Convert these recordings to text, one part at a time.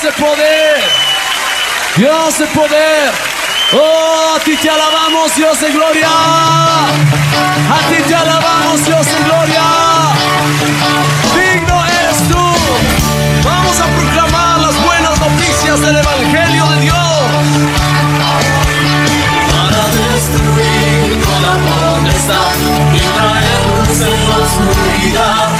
Dios de poder. Dios de poder. Oh, a ti te alabamos, Dios de gloria. A ti te alabamos, Dios de gloria. Digno eres tú. Vamos a proclamar las buenas noticias del Evangelio de Dios. Para destruir toda potestad y traer luz en la oscuridad.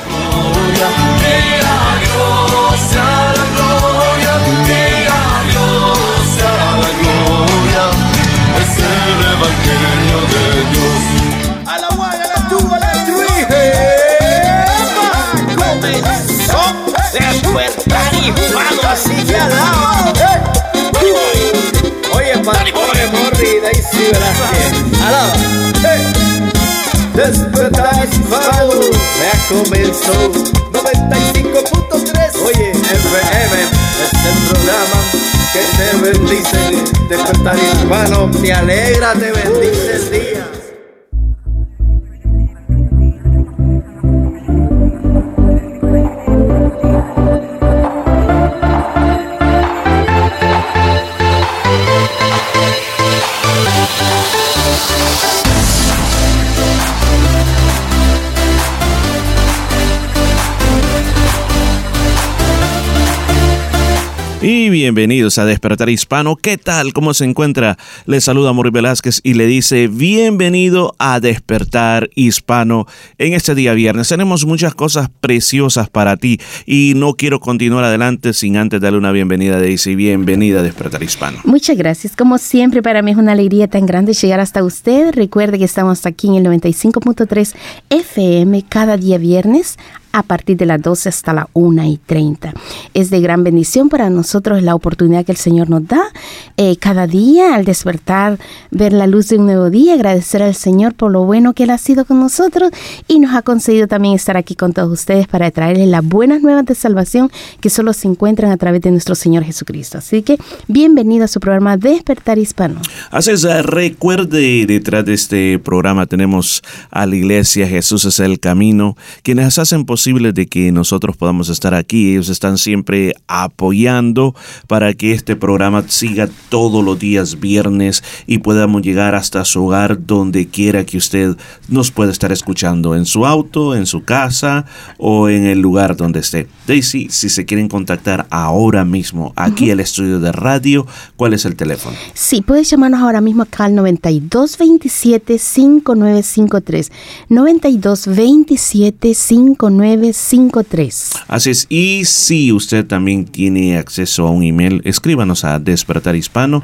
Comenzó despertar hispano, así que alaba. ¡Eh! Oye, Pantone, Morri, Daisy Velázquez. Alaba. ¡Eh! Despertar hispano, ya comenzó 95.3. Oye, FM es el programa que te bendice. Despertar hispano, te alegra, te bendice el día. Bienvenidos a Despertar Hispano. ¿Qué tal? ¿Cómo se encuentra? Le saluda Mauricio Velázquez y le dice bienvenido a Despertar Hispano. En este día viernes tenemos muchas cosas preciosas para ti y no quiero continuar adelante sin antes darle una bienvenida a Daisy. Bienvenida a Despertar Hispano. Muchas gracias. Como siempre, para mí es una alegría tan grande llegar hasta usted. Recuerde que estamos aquí en el 95.3 FM cada día viernes a partir de las 12 hasta la 1 y 30. Es de gran bendición para nosotros la oportunidad que el Señor nos da eh, cada día al despertar, ver la luz de un nuevo día, agradecer al Señor por lo bueno que Él ha sido con nosotros y nos ha concedido también estar aquí con todos ustedes para traerles las buenas nuevas de salvación que solo se encuentran a través de nuestro Señor Jesucristo. Así que bienvenido a su programa Despertar Hispano. Así eh, recuerde, detrás de este programa tenemos a la iglesia Jesús es el Camino, quienes hacen posible de que nosotros podamos estar aquí. Ellos están siempre apoyando para que este programa siga todos los días viernes y podamos llegar hasta su hogar donde quiera que usted nos pueda estar escuchando, en su auto, en su casa o en el lugar donde esté. Daisy, si se quieren contactar ahora mismo aquí al estudio de radio, ¿cuál es el teléfono? Sí, puedes llamarnos ahora mismo acá al 9227-5953. 9227-5953. Así es, y si usted también tiene acceso a un email, escríbanos a despertarhispano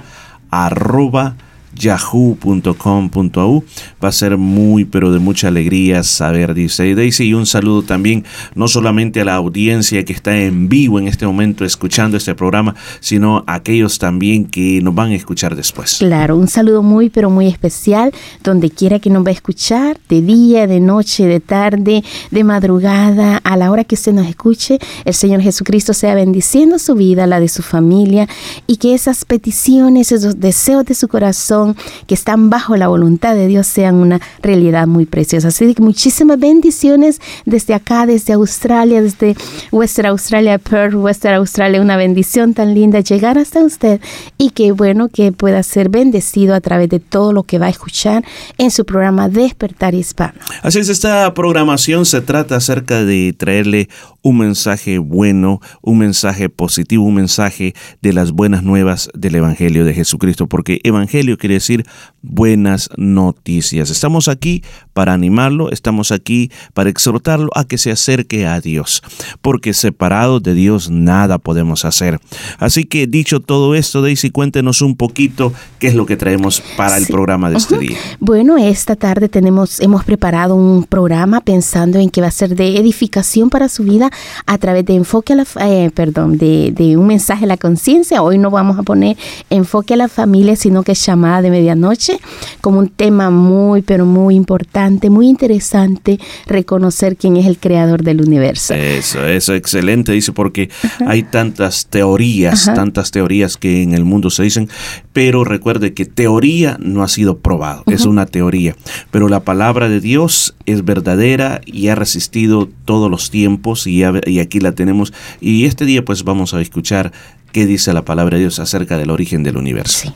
arroba yahoo.com.au va a ser muy pero de mucha alegría saber dice Daisy. Y un saludo también no solamente a la audiencia que está en vivo en este momento escuchando este programa sino a aquellos también que nos van a escuchar después. Claro, un saludo muy pero muy especial. Donde quiera que nos va a escuchar, de día, de noche, de tarde, de madrugada, a la hora que usted nos escuche, el Señor Jesucristo sea bendiciendo su vida, la de su familia y que esas peticiones, esos deseos de su corazón que están bajo la voluntad de Dios sean una realidad muy preciosa. Así que muchísimas bendiciones desde acá, desde Australia, desde Western Australia, Perth, Western Australia, una bendición tan linda llegar hasta usted y que bueno que pueda ser bendecido a través de todo lo que va a escuchar en su programa Despertar Hispano. Así es, esta programación se trata acerca de traerle un mensaje bueno, un mensaje positivo, un mensaje de las buenas nuevas del Evangelio de Jesucristo, porque Evangelio quiere decir buenas noticias. Estamos aquí para animarlo, estamos aquí para exhortarlo a que se acerque a Dios, porque separados de Dios nada podemos hacer. Así que dicho todo esto, Daisy, cuéntenos un poquito qué es lo que traemos para el programa de este día. Bueno, esta tarde tenemos, hemos preparado un programa pensando en que va a ser de edificación para su vida a través de enfoque a la, eh, perdón, de, de un mensaje a la conciencia. Hoy no vamos a poner enfoque a la familia, sino que es de medianoche, como un tema muy, pero muy importante, muy interesante, reconocer quién es el creador del universo. Eso, eso, excelente, dice, porque hay tantas teorías, tantas teorías que en el mundo se dicen, pero recuerde que teoría no ha sido probado, es una teoría, pero la palabra de Dios es verdadera y ha resistido todos los tiempos y, y aquí la tenemos. Y este día pues vamos a escuchar qué dice la palabra de Dios acerca del origen del universo. Sí.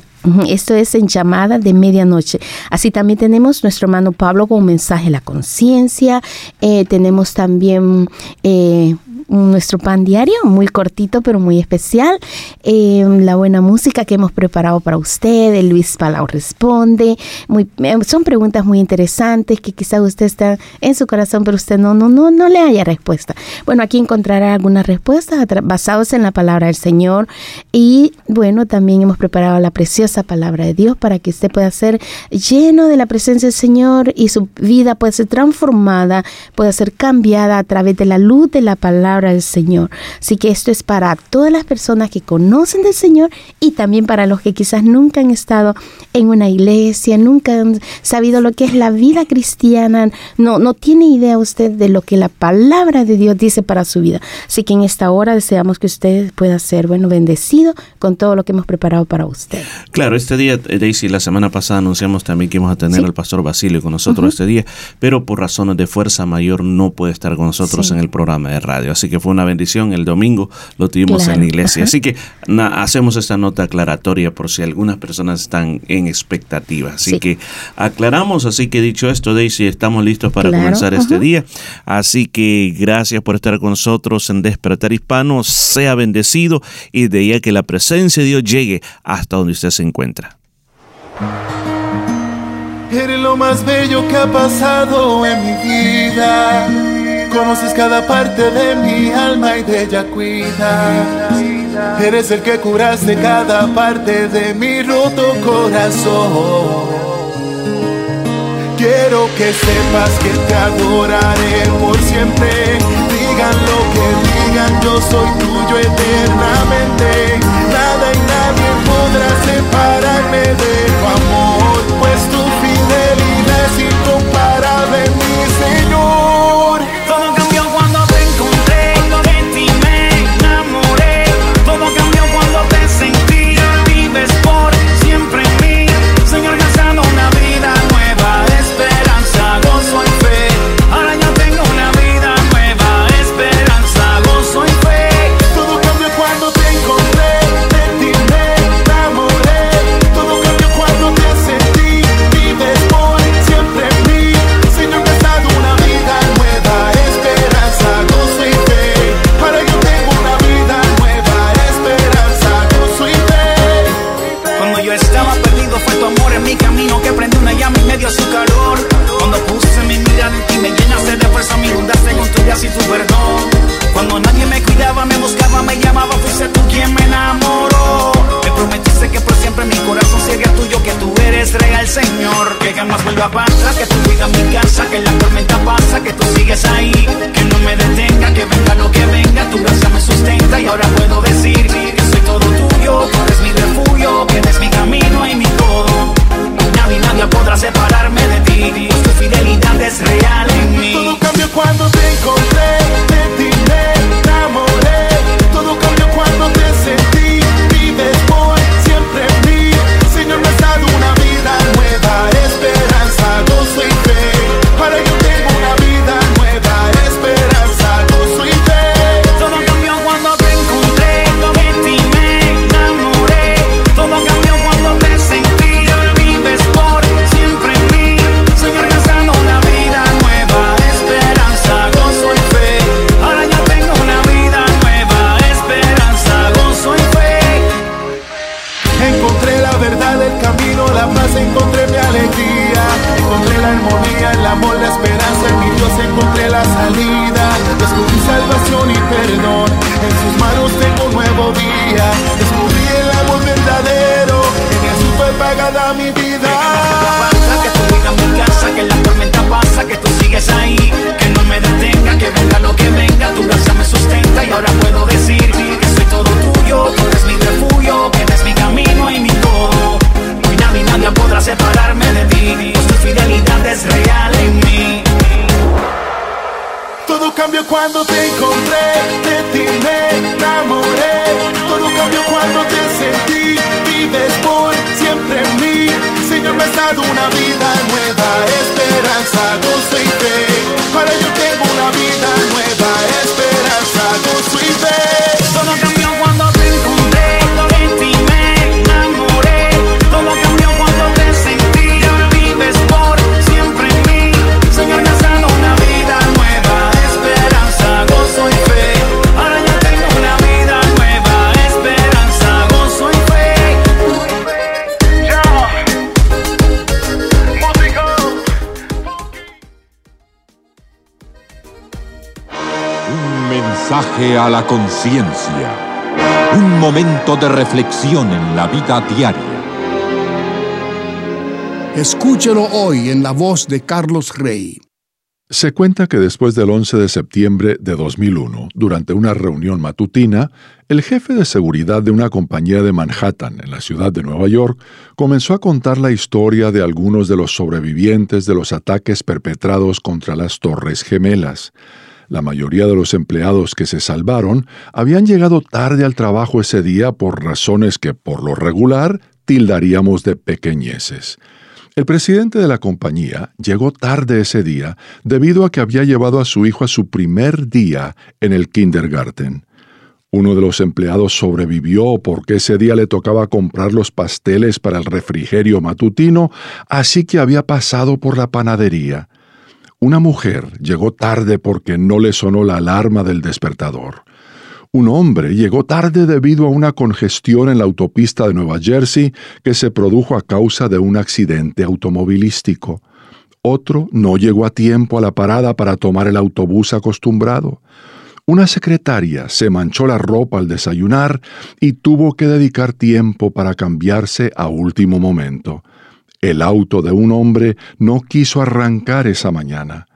Esto es en llamada de medianoche. Así también tenemos nuestro hermano Pablo con un mensaje a la conciencia. Eh, tenemos también eh, nuestro pan diario, muy cortito pero muy especial. Eh, la buena música que hemos preparado para usted, el Luis Palau responde. Eh, son preguntas muy interesantes que quizás usted está en su corazón, pero usted no, no, no, no le haya respuesta. Bueno, aquí encontrará algunas respuestas basadas en la palabra del Señor. Y bueno, también hemos preparado la preciosa palabra de Dios para que usted pueda ser lleno de la presencia del Señor y su vida pueda ser transformada, pueda ser cambiada a través de la luz de la palabra del Señor. Así que esto es para todas las personas que conocen del Señor y también para los que quizás nunca han estado en una iglesia, nunca han sabido lo que es la vida cristiana, no, no tiene idea usted de lo que la palabra de Dios dice para su vida. Así que en esta hora deseamos que usted pueda ser, bueno, bendecido con todo lo que hemos preparado para usted. Claro, este día, eh, Daisy, la semana pasada anunciamos también que íbamos a tener al pastor Basilio con nosotros este día, pero por razones de fuerza mayor no puede estar con nosotros en el programa de radio. Así que fue una bendición. El domingo lo tuvimos en la iglesia. Así que hacemos esta nota aclaratoria por si algunas personas están en expectativa. Así que aclaramos. Así que dicho esto, Daisy, estamos listos para comenzar este día. Así que gracias por estar con nosotros en Despertar Hispano. Sea bendecido y de ahí que la presencia de Dios llegue hasta donde usted se encuentra. Eres lo más bello que ha pasado en mi vida. Conoces cada parte de mi alma y de ella cuidas. Eres el que curaste cada parte de mi roto corazón. Quiero que sepas que te adoraré por siempre. Digan lo que digan, yo soy tuyo eternamente. Nada y nadie podrá separarme de tu amor, pues tu estaba perdido fue tu amor en mi camino que prendí una llama y me dio su calor. Cuando puse mi mirada en ti me llenaste de fuerza, mi bondad se construye así tu perdón. Cuando nadie me cuidaba, me buscaba, me llamaba, fuiste tú quien me enamoró. Me prometiste que por siempre mi corazón sería tuyo, que tú eres real, Señor. Que jamás vuelva a atrás, que tú llegas a mi casa, que la tormenta pasa, que tú sigues ahí. Que no me detenga, que venga lo que venga, tu gracia me sustenta y ahora puedo decir que soy todo tuyo, tú eres mi refugio, que eres mi camino y mi todo. Nadie, nadie podrá separarme de ti. Pues tu fidelidad es real en mí. Todo cambió cuando te encontré, te tiré. Encontré la salida. Descubrí salvación y perdón, en sus manos tengo un nuevo día. Descubrí el amor verdadero, en Jesús fue pagada mi vida. Que tu vida mi casa, que la tormenta pasa, que tú sigues ahí, que no me detenga, que venga lo que venga, tu gracia me sustenta y ahora puedo decir que soy todo tuyo, tú eres mi refugio, que eres mi camino y mi todo. Hoy nadie, nadie podrá separarme de ti, pues tu fidelidad es real en mí. Cambió cuando te encontré, de ti me enamoré. Todo cambió cuando te sentí, vives por siempre en mí. Señor me has dado una vida nueva, esperanza, gozo y fe. Para yo tengo una vida nueva, esperanza, gozo y fe. A la conciencia. Un momento de reflexión en la vida diaria. Escúchelo hoy en la voz de Carlos Rey. Se cuenta que después del 11 de septiembre de 2001, durante una reunión matutina, el jefe de seguridad de una compañía de Manhattan en la ciudad de Nueva York comenzó a contar la historia de algunos de los sobrevivientes de los ataques perpetrados contra las Torres Gemelas. La mayoría de los empleados que se salvaron habían llegado tarde al trabajo ese día por razones que por lo regular tildaríamos de pequeñeces. El presidente de la compañía llegó tarde ese día debido a que había llevado a su hijo a su primer día en el kindergarten. Uno de los empleados sobrevivió porque ese día le tocaba comprar los pasteles para el refrigerio matutino, así que había pasado por la panadería. Una mujer llegó tarde porque no le sonó la alarma del despertador. Un hombre llegó tarde debido a una congestión en la autopista de Nueva Jersey que se produjo a causa de un accidente automovilístico. Otro no llegó a tiempo a la parada para tomar el autobús acostumbrado. Una secretaria se manchó la ropa al desayunar y tuvo que dedicar tiempo para cambiarse a último momento. El auto de un hombre no quiso arrancar esa mañana.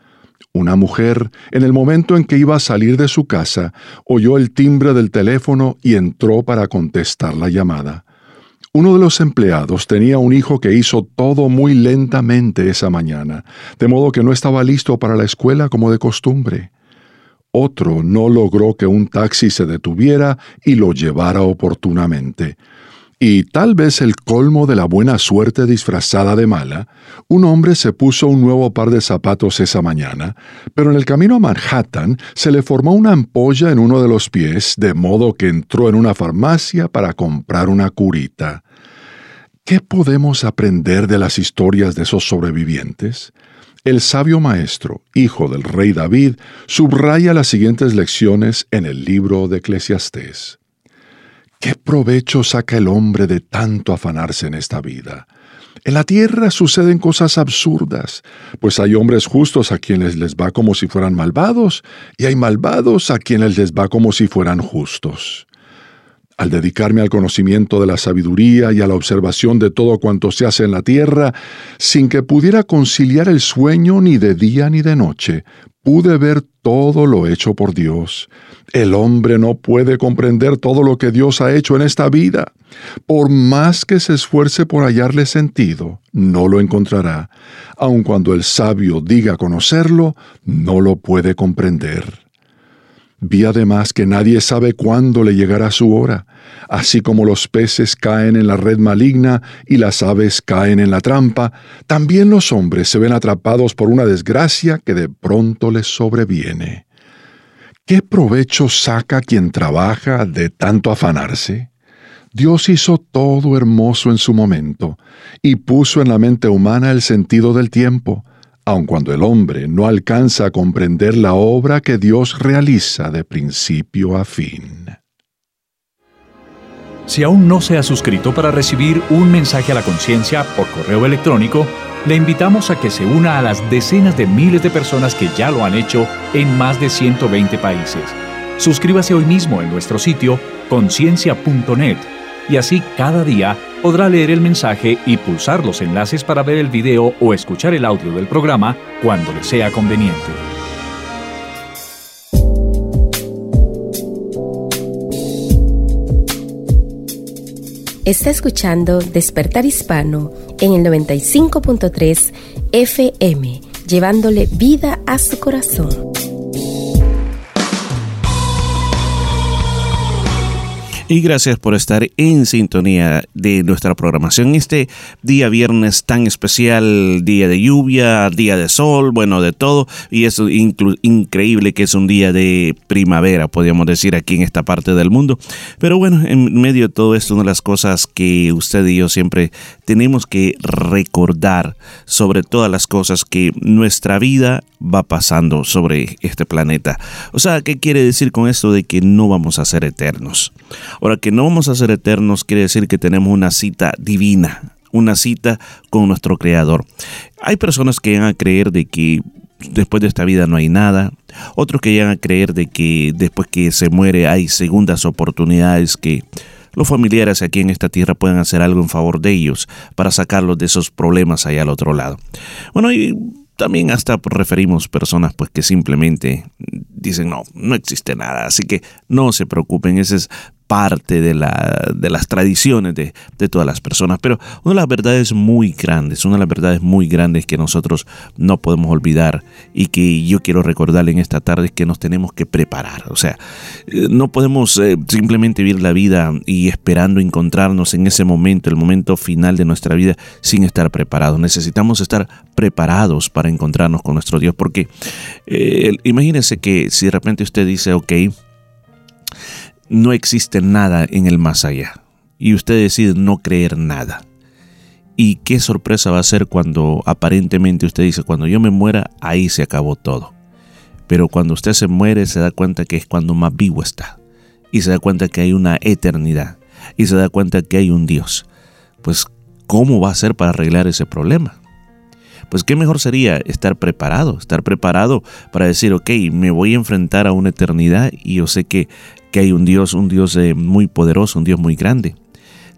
Una mujer, en el momento en que iba a salir de su casa, oyó el timbre del teléfono y entró para contestar la llamada. Uno de los empleados tenía un hijo que hizo todo muy lentamente esa mañana, de modo que no estaba listo para la escuela como de costumbre. Otro no logró que un taxi se detuviera y lo llevara oportunamente. Y tal vez el colmo de la buena suerte disfrazada de mala, un hombre se puso un nuevo par de zapatos esa mañana, pero en el camino a Manhattan se le formó una ampolla en uno de los pies, de modo que entró en una farmacia para comprar una curita. ¿Qué podemos aprender de las historias de esos sobrevivientes? El sabio maestro, hijo del rey David, subraya las siguientes lecciones en el libro de Eclesiastés. ¿Qué provecho saca el hombre de tanto afanarse en esta vida? En la tierra suceden cosas absurdas, pues hay hombres justos a quienes les va como si fueran malvados, y hay malvados a quienes les va como si fueran justos. Al dedicarme al conocimiento de la sabiduría y a la observación de todo cuanto se hace en la tierra, sin que pudiera conciliar el sueño ni de día ni de noche, pude ver todo lo hecho por Dios. El hombre no puede comprender todo lo que Dios ha hecho en esta vida. Por más que se esfuerce por hallarle sentido, no lo encontrará. Aun cuando el sabio diga conocerlo, no lo puede comprender. Vi además que nadie sabe cuándo le llegará su hora, así como los peces caen en la red maligna y las aves caen en la trampa, también los hombres se ven atrapados por una desgracia que de pronto les sobreviene. ¿Qué provecho saca quien trabaja de tanto afanarse? Dios hizo todo hermoso en su momento y puso en la mente humana el sentido del tiempo, aun cuando el hombre no alcanza a comprender la obra que Dios realiza de principio a fin. Si aún no se ha suscrito para recibir un mensaje a la conciencia por correo electrónico, le invitamos a que se una a las decenas de miles de personas que ya lo han hecho en más de 120 países. Suscríbase hoy mismo en nuestro sitio conciencia.net y así cada día podrá leer el mensaje y pulsar los enlaces para ver el video o escuchar el audio del programa cuando le sea conveniente. Está escuchando Despertar Hispano en el 95.3 FM, llevándole vida a su corazón. Y gracias por estar en sintonía de nuestra programación este día viernes tan especial, día de lluvia, día de sol, bueno, de todo, y es increíble que es un día de primavera, podríamos decir, aquí en esta parte del mundo. Pero bueno, en medio de todo esto, una de las cosas que usted y yo siempre tenemos que recordar sobre todas las cosas que nuestra vida va pasando sobre este planeta. O sea, ¿qué quiere decir con esto de que no vamos a ser eternos? Ahora, que no vamos a ser eternos quiere decir que tenemos una cita divina, una cita con nuestro Creador. Hay personas que llegan a creer de que después de esta vida no hay nada, otros que llegan a creer de que después que se muere hay segundas oportunidades que los familiares aquí en esta tierra pueden hacer algo en favor de ellos para sacarlos de esos problemas allá al otro lado. Bueno, y también hasta referimos personas pues que simplemente dicen no, no existe nada, así que no se preocupen, ese es parte de, la, de las tradiciones de, de, todas las personas. Pero una de las verdades muy grandes, una de las verdades muy grandes que nosotros no podemos olvidar y que yo quiero recordarle en esta tarde es que nos tenemos que preparar. O sea, eh, no podemos eh, simplemente vivir la vida y esperando encontrarnos en ese momento, el momento final de nuestra vida, sin estar preparados. Necesitamos estar preparados para encontrarnos con nuestro Dios, porque eh, imagínense que si de repente usted dice, ok, no existe nada en el más allá y usted decide no creer nada. Y qué sorpresa va a ser cuando aparentemente usted dice, cuando yo me muera, ahí se acabó todo. Pero cuando usted se muere se da cuenta que es cuando más vivo está. Y se da cuenta que hay una eternidad. Y se da cuenta que hay un Dios. Pues, ¿cómo va a ser para arreglar ese problema? Pues qué mejor sería estar preparado, estar preparado para decir, ok, me voy a enfrentar a una eternidad y yo sé que que hay un Dios, un Dios eh, muy poderoso, un Dios muy grande.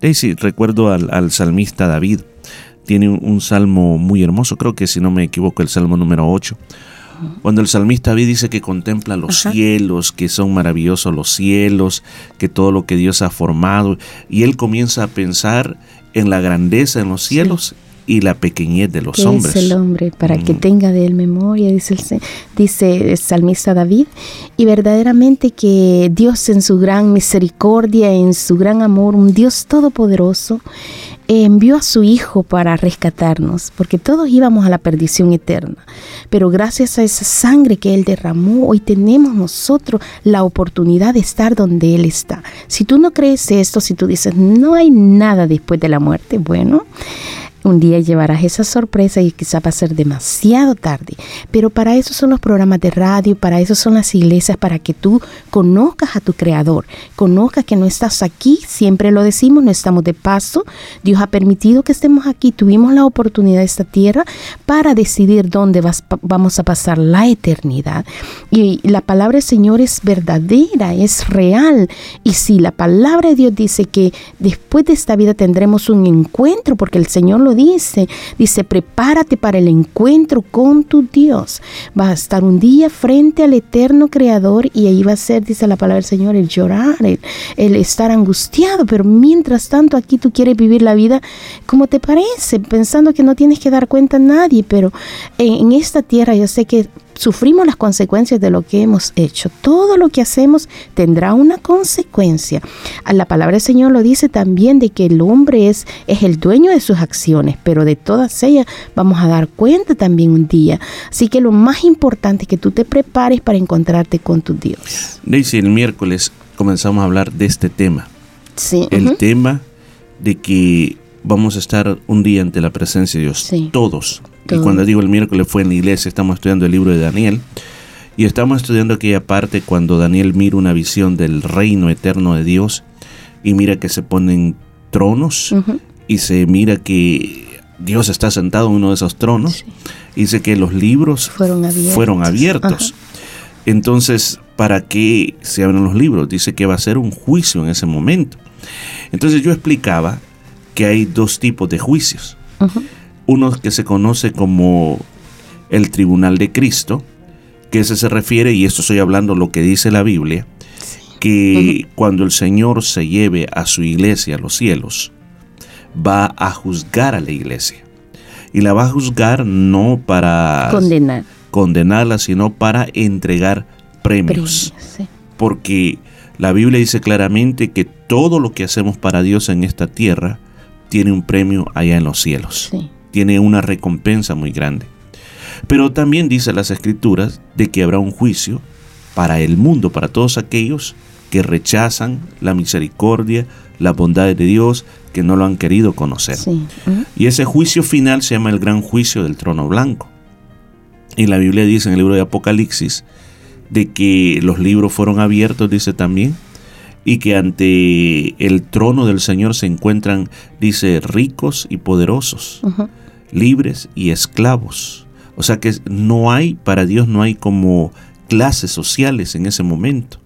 Daisy, recuerdo al, salmista David, tiene un, salmo muy hermoso, creo que si no me equivoco, el salmo número 8. Cuando el salmista David dice que contempla los cielos, que son maravillosos los cielos, que todo lo que Dios ha formado, y él comienza a pensar en la grandeza en los cielos y la pequeñez de los hombres. Es el hombre para que tenga de él memoria, dice el, dice el salmista David, y verdaderamente que Dios en su gran misericordia, en su gran amor, un Dios todopoderoso, envió a su Hijo para rescatarnos, porque todos íbamos a la perdición eterna. Pero gracias a esa sangre que Él derramó, hoy tenemos nosotros la oportunidad de estar donde Él está. Si tú no crees esto, si tú dices, no hay nada después de la muerte, bueno, un día llevarás esa sorpresa y quizá va a ser demasiado tarde. Pero para eso son los programas de radio, para eso son las iglesias, para que tú conozcas a tu Creador, conozcas que no estás aquí, siempre lo decimos, no estamos de paso. Dios ha permitido que estemos aquí, tuvimos la oportunidad de esta tierra para decidir dónde vamos a pasar la eternidad. Y la palabra del Señor es verdadera, es real. Y si la palabra de Dios dice que después de esta vida tendremos un encuentro, porque el Señor dice. Dice, prepárate para el encuentro con tu Dios. Va a estar un día frente al eterno Creador y ahí va a ser, dice la palabra del Señor, el llorar, el, estar angustiado. Pero mientras tanto aquí tú quieres vivir la vida como te parece, pensando que no tienes que dar cuenta a nadie. Pero en esta tierra yo sé que sufrimos las consecuencias de lo que hemos hecho. Todo lo que hacemos tendrá una consecuencia. La palabra del Señor lo dice también de que el hombre es, es el dueño de sus acciones, pero de todas ellas vamos a dar cuenta también un día. Así que lo más importante es que tú te prepares para encontrarte con tu Dios. Daisy, el miércoles comenzamos a hablar de este tema. Sí. El tema de que vamos a estar un día ante la presencia de Dios. Todos. Y cuando digo el miércoles fue en la iglesia, estamos estudiando el libro de Daniel. Y estamos estudiando aquella parte cuando Daniel mira una visión del reino eterno de Dios y mira que se ponen tronos y se mira que Dios está sentado en uno de esos tronos. Dice que los libros Fueron abiertos. fueron abiertos. Entonces, ¿para qué se abren los libros? Dice que va a ser un juicio en ese momento. Entonces yo explicaba que hay dos tipos de juicios. Uno que se conoce como el tribunal de Cristo, que ese se refiere, y esto estoy hablando lo que dice la Biblia, que cuando el Señor se lleve a su iglesia a los cielos, va a juzgar a la iglesia. Y la va a juzgar no para Condenar. condenarla, sino para entregar premios. Premios, sí. Porque la Biblia dice claramente que todo lo que hacemos para Dios en esta tierra tiene un premio allá en los cielos. Sí. Tiene una recompensa muy grande. Pero también dice las escrituras de que habrá un juicio para el mundo, para todos aquellos que rechazan la misericordia, la bondad de Dios, que no lo han querido conocer. Sí. Y ese juicio final se llama el gran juicio del trono blanco. Y la Biblia dice en el libro de Apocalipsis de que los libros fueron abiertos, dice también, y que ante el trono del Señor se encuentran, dice, ricos y poderosos, Ujú. Libres y esclavos. O sea que no hay, para Dios no hay como clases sociales en ese momento,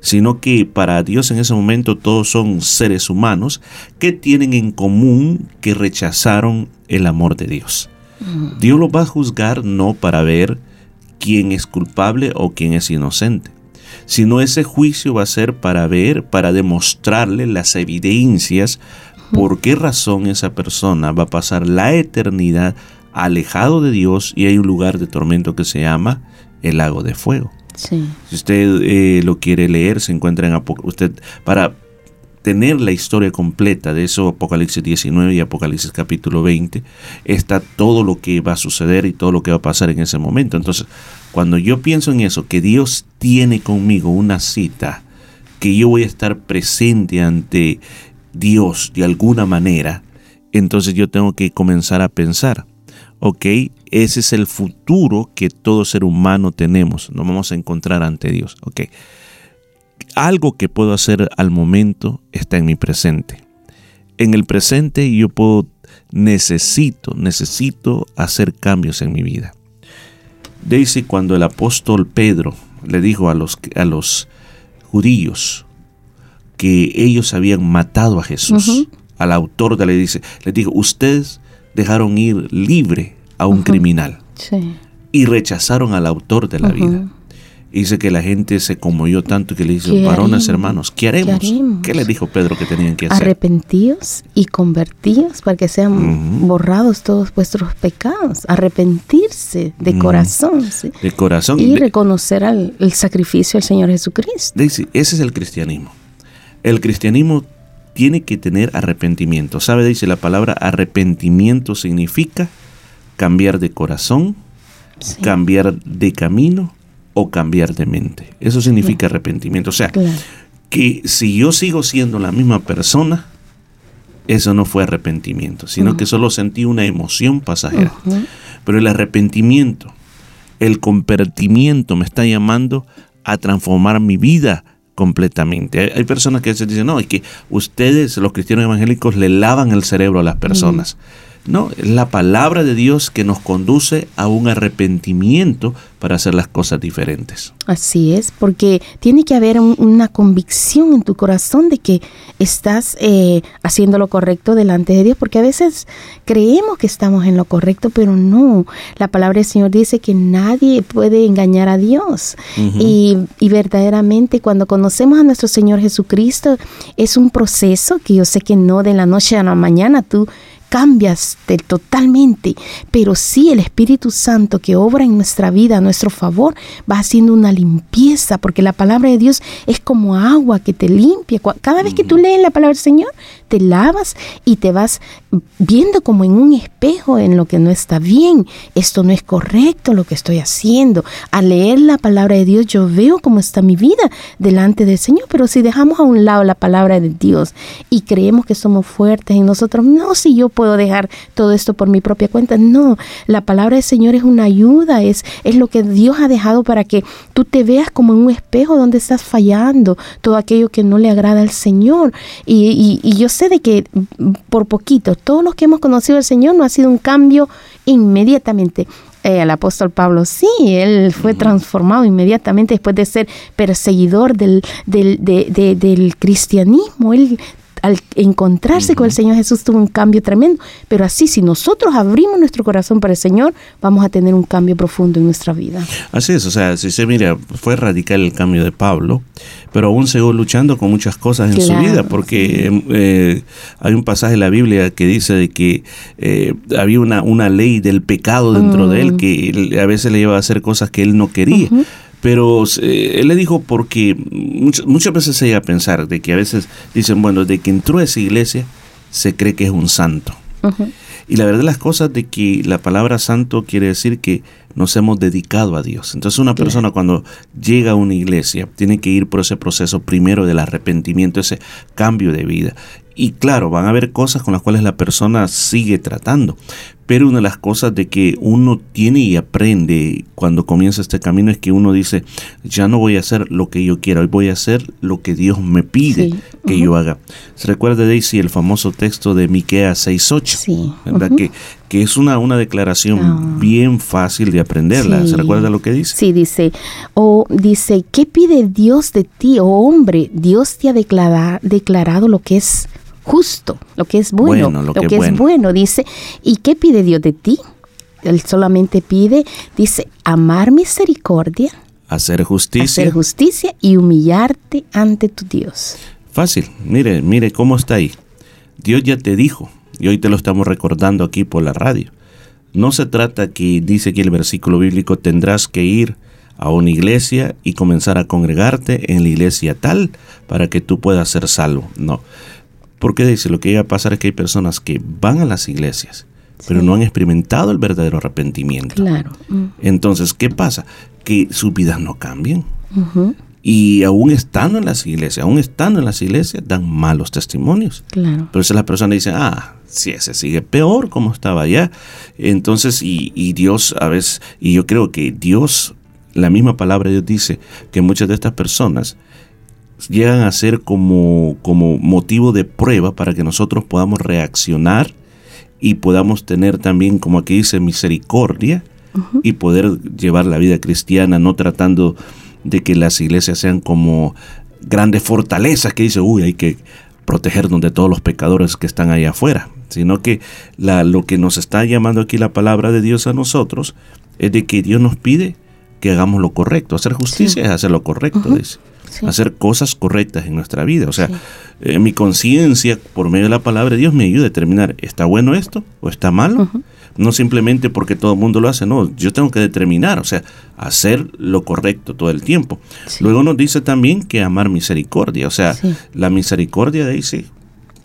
sino que para Dios en ese momento todos son seres humanos que tienen en común que rechazaron el amor de Dios. Dios los va a juzgar no para ver quién es culpable o quién es inocente, sino ese juicio va a ser para ver, para demostrarle las evidencias por qué razón esa persona va a pasar la eternidad alejado de Dios y hay un lugar de tormento que se llama el lago de fuego. Sí. Si usted eh, lo quiere leer, se encuentra en Apoc- usted para tener la historia completa de eso, Apocalipsis 19 y Apocalipsis capítulo 20, está todo lo que va a suceder y todo lo que va a pasar en ese momento. Entonces, cuando yo pienso en eso, que Dios tiene conmigo una cita, que yo voy a estar presente ante Dios de alguna manera, entonces yo tengo que comenzar a pensar, ok, ese es el futuro que todo ser humano tenemos, nos vamos a encontrar ante Dios, ok. Algo que puedo hacer al momento está en mi presente. En el presente yo puedo, necesito, necesito hacer cambios en mi vida. Daisy, cuando el apóstol Pedro le dijo a los, a los judíos que ellos habían matado a Jesús, al autor de la ley, dice, les dijo, ustedes dejaron ir libre a un criminal Sí. y rechazaron al autor de la vida. Y dice que la gente se conmovió tanto que le dice, ¿Qué varones hermanos, ¿qué haremos? ¿Qué haremos? ¿Qué les dijo Pedro que tenían que hacer? Arrepentíos y convertíos para que sean borrados todos vuestros pecados. Arrepentirse de corazón sí. De corazón. y reconocer al, el sacrificio del Señor Jesucristo. Daisy, ese es el cristianismo. El cristianismo tiene que tener arrepentimiento. ¿Sabe, dice la palabra arrepentimiento significa cambiar de corazón, cambiar de camino o cambiar de mente? Eso significa arrepentimiento. O sea, Claro. que si yo sigo siendo la misma persona, eso no fue arrepentimiento, sino que solo sentí una emoción pasajera. Pero el arrepentimiento, el convertimiento me está llamando a transformar mi vida completamente. Hay, personas que veces dicen, no, es que ustedes, los cristianos evangélicos, le lavan el cerebro a las personas. No, es la palabra de Dios que nos conduce a un arrepentimiento para hacer las cosas diferentes. Así es, porque tiene que haber un- una convicción en tu corazón de que estás eh, haciendo lo correcto delante de Dios, porque a veces creemos que estamos en lo correcto, pero no. La palabra del Señor dice que nadie puede engañar a Dios. Y, y verdaderamente cuando conocemos a nuestro Señor Jesucristo es un proceso que yo sé que no de la noche a la mañana tú cambias de- totalmente, pero sí el Espíritu Santo que obra en nuestra vida a nuestro favor va haciendo una limpieza, porque la palabra de Dios es como agua que te limpia. Cada vez que tú lees la palabra del Señor, te lavas y te vas viendo como en un espejo en lo que no está bien. Esto no es correcto lo que estoy haciendo. Al leer la palabra de Dios, yo veo cómo está mi vida delante del Señor, pero si dejamos a un lado la palabra de Dios y creemos que somos fuertes en nosotros, no, si yo puedo dejar todo esto por mi propia cuenta, no, la palabra del Señor es una ayuda, es, es lo que Dios ha dejado para que tú te veas como en un espejo donde estás fallando, todo aquello que no le agrada al Señor. Y, yo sé de que mm, por poquito todos los que hemos conocido al Señor no ha sido un cambio inmediatamente. Eh, el apóstol Pablo, sí, él fue transformado inmediatamente después de ser perseguidor del, del, de- de- del cristianismo. Él al encontrarse con el Señor Jesús tuvo un cambio tremendo. Pero así, si nosotros abrimos nuestro corazón para el Señor, vamos a tener un cambio profundo en nuestra vida. Así es, o sea, si se mira, fue radical el cambio de Pablo, pero aún siguió luchando con muchas cosas en su vida, porque eh, hay un pasaje en la Biblia que dice de que eh, había una, una ley del pecado dentro de él Mm. que a veces le llevaba a hacer cosas que él no quería. Pero eh, él le dijo porque muchas, muchas veces se llega a pensar de que a veces dicen, bueno, de que entró a esa iglesia se cree que es un santo. Y la verdad de las cosas de que la palabra santo quiere decir que nos hemos dedicado a Dios. Entonces una persona cuando llega a una iglesia tiene que ir por ese proceso primero del arrepentimiento, ese cambio de vida. Y claro, van a haber cosas con las cuales la persona sigue tratando. Pero una de las cosas de que uno tiene y aprende cuando comienza este camino es que uno dice, ya no voy a hacer lo que yo quiera, hoy voy a hacer lo que Dios me pide Sí, que yo haga. ¿Se recuerda, Daisy, el famoso texto de Miqueas 6.8? Sí. ¿Verdad? que, que es una, una declaración Ah. bien fácil de aprenderla. Sí. ¿Se recuerda lo que dice? Sí, dice, o dice, ¿qué pide Dios de ti, oh hombre? Dios te ha declara- declarado lo que es justo, lo que es bueno, Bueno, lo lo, que es bueno, dice. ¿Y qué pide Dios de ti? Él solamente pide, dice, amar misericordia, Hacer justicia. hacer justicia y humillarte ante tu Dios. Fácil. Mire, mire cómo está ahí. Dios ya te dijo, y hoy te lo estamos recordando aquí por la radio. No se trata que dice aquí el versículo bíblico, tendrás que ir a una iglesia y comenzar a congregarte en la iglesia tal para que tú puedas ser salvo. No. Porque dice, lo que llega a pasar es que hay personas que van a las iglesias, pero no han experimentado el verdadero arrepentimiento. Claro. Mm. Entonces, ¿qué pasa? Que sus vidas no cambian. Y aún estando en las iglesias, aún estando en las iglesias, dan malos testimonios. Claro. Pero si la persona dice, ah, si ese sigue peor como estaba allá. Entonces, y, y Dios a veces, y yo creo que Dios, la misma palabra de Dios dice que muchas de estas personas llegan a ser como, como motivo de prueba para que nosotros podamos reaccionar y podamos tener también, como aquí dice, misericordia y poder llevar la vida cristiana, no tratando de que las iglesias sean como grandes fortalezas que dice, uy, hay que protegernos de todos los pecadores que están allá afuera, sino que la, lo que nos está llamando aquí la palabra de Dios a nosotros es de que Dios nos pide que hagamos lo correcto. Hacer justicia es hacer lo correcto, dice. Sí. Hacer cosas correctas en nuestra vida. O sea, eh, mi conciencia, por medio de la palabra de Dios, me ayuda a determinar, ¿está bueno esto o está malo? No simplemente porque todo el mundo lo hace, no, yo tengo que determinar, o sea, hacer lo correcto todo el tiempo. Luego nos dice también que amar misericordia, o sea, Sí. la misericordia dice,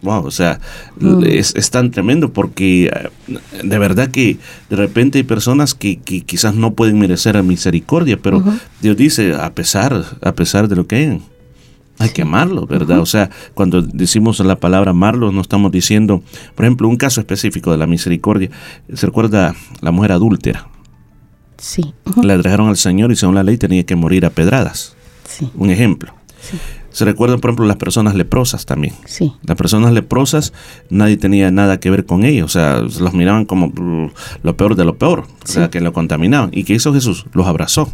wow, o sea, Mm. es, es tan tremendo porque eh, de verdad que de repente hay personas que, que quizás no pueden merecer la misericordia, pero Ujú. Dios dice, a pesar, a pesar de lo que hayan, hay que amarlos, ¿verdad? O sea, cuando decimos la palabra amarlos, no estamos diciendo, por ejemplo, un caso específico de la misericordia. ¿Se recuerda la mujer adúltera? Sí. La trajeron al Señor y según la ley tenía que morir a pedradas. Sí. Un ejemplo. Se recuerdan, por ejemplo, las personas leprosas también. Sí. Las personas leprosas, nadie tenía nada que ver con ellos. O sea, los miraban como uh, lo peor de lo peor. O sea, que lo contaminaban. ¿Y qué hizo Jesús? Los abrazó.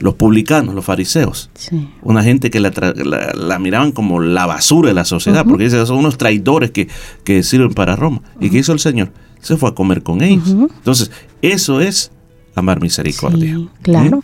Los publicanos, los fariseos. Sí. Una gente que la, la- la miraban como la basura de la sociedad, Ujú. porque dice, son unos traidores que, que sirven para Roma. ¿Y qué hizo el Señor? Se fue a comer con ellos. Entonces, eso es amar misericordia. Sí, claro. ¿Mm?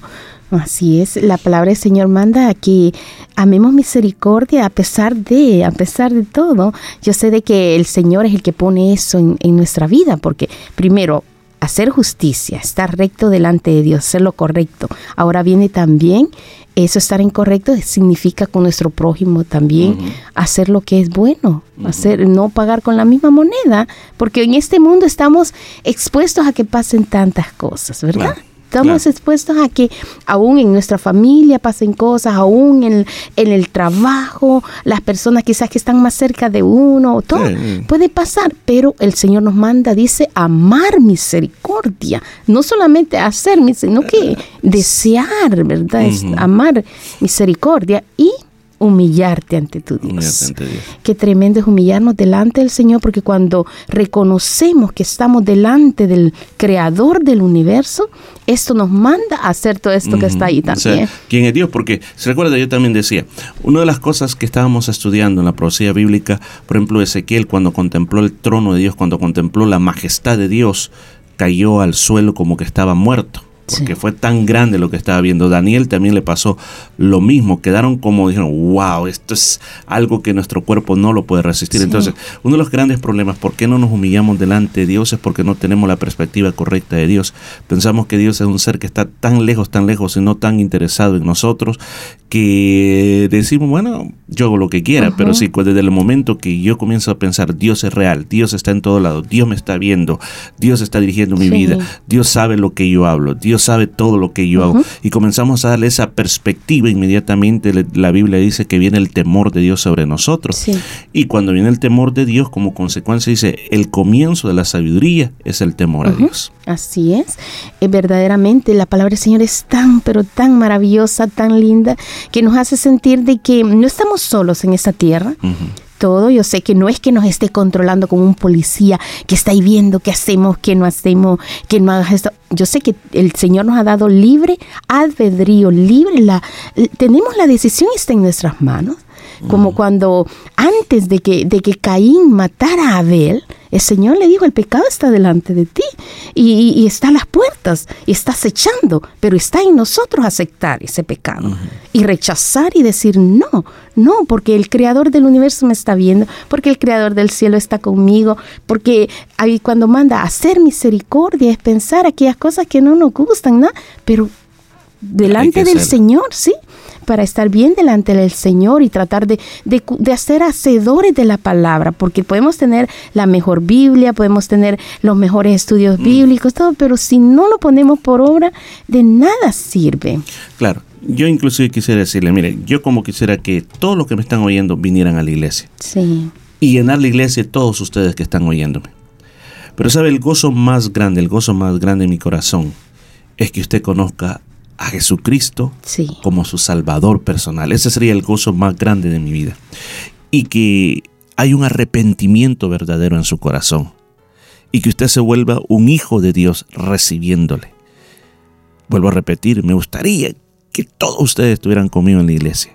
Así es, la palabra del Señor manda a que amemos misericordia a pesar de, a pesar de todo. Yo sé de que el Señor es el que pone eso en, en nuestra vida, porque primero, hacer justicia, estar recto delante de Dios, hacer lo correcto. Ahora viene también, eso estar incorrecto significa con nuestro prójimo también hacer lo que es bueno, hacer, no pagar con la misma moneda, porque en este mundo estamos expuestos a que pasen tantas cosas, ¿verdad? Estamos Claro. expuestos a que aún en nuestra familia pasen cosas, aún en, en el trabajo, las personas quizás que están más cerca de uno, todo Sí. puede pasar, pero el Señor nos manda, dice, amar misericordia, no solamente hacer, sino que desear, ¿verdad? Amar misericordia y humillarte ante tu Dios. Humillarte ante Dios. Qué tremendo es humillarnos delante del Señor, porque cuando reconocemos que estamos delante del Creador del universo, esto nos manda a hacer todo esto que está ahí O sea, también. ¿Quién es Dios? Porque, se recuerda, yo también decía, una de las cosas que estábamos estudiando en la profecía bíblica, por ejemplo, Ezequiel cuando contempló el trono de Dios, cuando contempló la majestad de Dios, cayó al suelo como que estaba muerto. Porque fue tan grande lo que estaba viendo. Daniel también le pasó lo mismo. Quedaron como dijeron, wow, esto es algo que nuestro cuerpo no lo puede resistir. Sí. Entonces, uno de los grandes problemas, ¿por qué no nos humillamos delante de Dios? Es porque no tenemos la perspectiva correcta de Dios. Pensamos que Dios es un ser que está tan lejos, tan lejos y no tan interesado en nosotros que decimos, bueno, yo hago lo que quiera, pero sí, pues desde el momento que yo comienzo a pensar, Dios es real, Dios está en todo lado, Dios me está viendo, Dios está dirigiendo mi Sí. vida, Dios sabe lo que yo hablo, Dios sabe todo lo que yo hago. Y comenzamos a darle esa perspectiva, inmediatamente la Biblia dice que viene el temor de Dios sobre nosotros. Y cuando viene el temor de Dios, como consecuencia dice, el comienzo de la sabiduría es el temor a. Dios. Así es. Eh, verdaderamente la palabra del Señor es tan, pero tan maravillosa, tan linda, que nos hace sentir de que no estamos solos en esta tierra. Todo, yo sé que no es que nos esté controlando como un policía que está ahí viendo qué hacemos, qué no hacemos, qué no hagas esto. Yo sé que el Señor nos ha dado libre albedrío, libre. La, tenemos la decisión, está en nuestras manos. Como cuando antes de que, de que Caín matara a Abel, el Señor le dijo, el pecado está delante de ti y, está a las puertas y está acechando, pero está en nosotros aceptar ese pecado y rechazar y decir, no, no, porque el creador del universo me está viendo, porque el creador del cielo está conmigo, porque ahí cuando manda a hacer misericordia es pensar aquellas cosas que no nos gustan, ¿no? pero delante del ser. Señor, ¿sí? Para estar bien delante del Señor y tratar de, de, de hacer hacedores de la palabra, porque podemos tener la mejor Biblia, podemos tener los mejores estudios bíblicos, todo, pero si no lo ponemos por obra, de nada sirve. Claro, yo inclusive quisiera decirle, mire, yo como quisiera que todos los que me están oyendo vinieran a la iglesia Sí. y llenar la iglesia de todos ustedes que están oyéndome. Pero sabe, el gozo más grande, el gozo más grande en mi corazón es que usted conozca a Jesucristo como su Salvador personal. Ese sería el gozo más grande de mi vida. Y que hay un arrepentimiento verdadero en su corazón. Y que usted se vuelva un hijo de Dios recibiéndole. Vuelvo a repetir, me gustaría que todos ustedes estuvieran conmigo en la iglesia.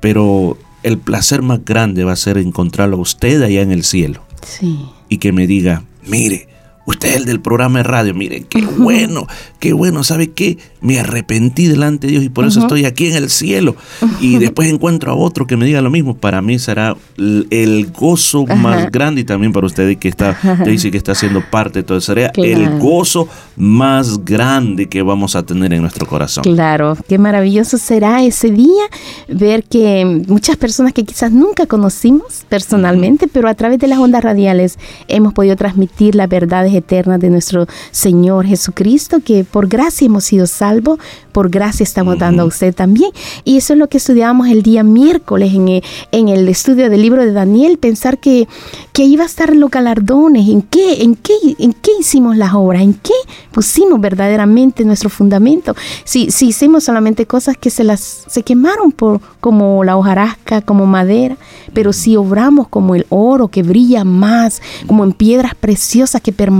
Pero el placer más grande va a ser encontrarlo a usted allá en el cielo. Sí. Y que me diga, mire, usted es el del programa de radio, mire, qué bueno, qué bueno, ¿sabe qué? Me arrepentí delante de Dios y por eso estoy aquí en el cielo. Y después encuentro a otro que me diga lo mismo. Para mí será el gozo más grande y también para usted que está, que dice que está siendo parte de todo. Sería Claro. el gozo más grande que vamos a tener en nuestro corazón. Claro, qué maravilloso será ese día ver que muchas personas que quizás nunca conocimos personalmente, pero a través de las ondas radiales hemos podido transmitir las verdades eternas de nuestro Señor Jesucristo, que por gracia hemos sido salvos, por gracia estamos dando a usted también. Y eso es lo que estudiábamos el día miércoles en el, en el estudio del libro de Daniel, pensar que, que iba a estar los galardones, en qué, en qué, en qué hicimos las obras, en qué pusimos verdaderamente nuestro fundamento. Si, si hicimos solamente cosas que se las se quemaron por como la hojarasca, como madera, pero si obramos como el oro que brilla más, como en piedras preciosas que permanecen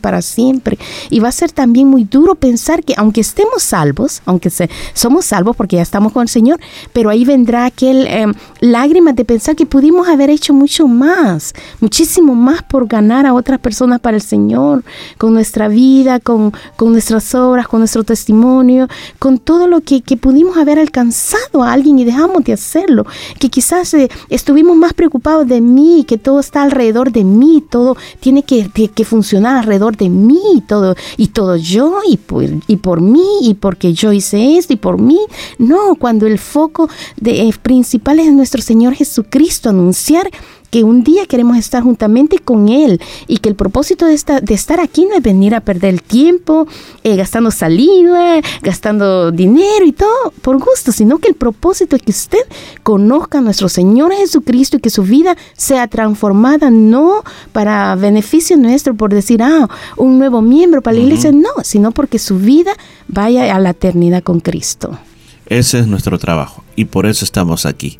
para siempre. Y va a ser también muy duro pensar que aunque estemos salvos, aunque se, somos salvos porque ya estamos con el Señor, pero ahí vendrá aquel eh, lágrimas de pensar que pudimos haber hecho mucho más, muchísimo más por ganar a otras personas para el Señor, con nuestra vida, con, con nuestras obras, con nuestro testimonio, con todo lo que, que pudimos haber alcanzado a alguien y dejamos de hacerlo, que quizás eh, estuvimos más preocupados de mí, que todo está alrededor de mí, todo tiene que, que- que funcionar alrededor de mí, y todo, y todo yo, y por, y por mí, y porque yo hice esto, y por mí. No, cuando el foco de, eh, principal es nuestro Señor Jesucristo, anunciar que un día queremos estar juntamente con Él y que el propósito de, esta, de estar aquí no es venir a perder el tiempo eh, gastando saliva, gastando dinero y todo por gusto, sino que el propósito es que usted conozca a nuestro Señor Jesucristo y que su vida sea transformada no para beneficio nuestro por decir, ah, un nuevo miembro para la iglesia, no, sino porque su vida vaya a la eternidad con Cristo. Ese es nuestro trabajo y por eso estamos aquí.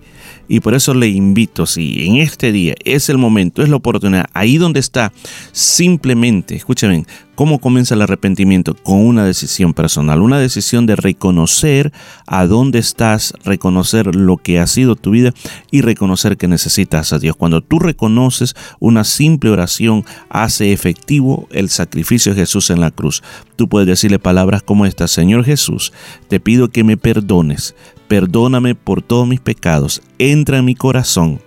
Y por eso le invito, si en este día es el momento, es la oportunidad, ahí donde está, simplemente, escúchame, ¿cómo comienza el arrepentimiento? Con una decisión personal, una decisión de reconocer a dónde estás, reconocer lo que ha sido tu vida y reconocer que necesitas a Dios. Cuando tú reconoces una simple oración, hace efectivo el sacrificio de Jesús en la cruz. Tú puedes decirle palabras como estas, Señor Jesús, te pido que me perdones perdóname por todos mis pecados, entra en mi corazón,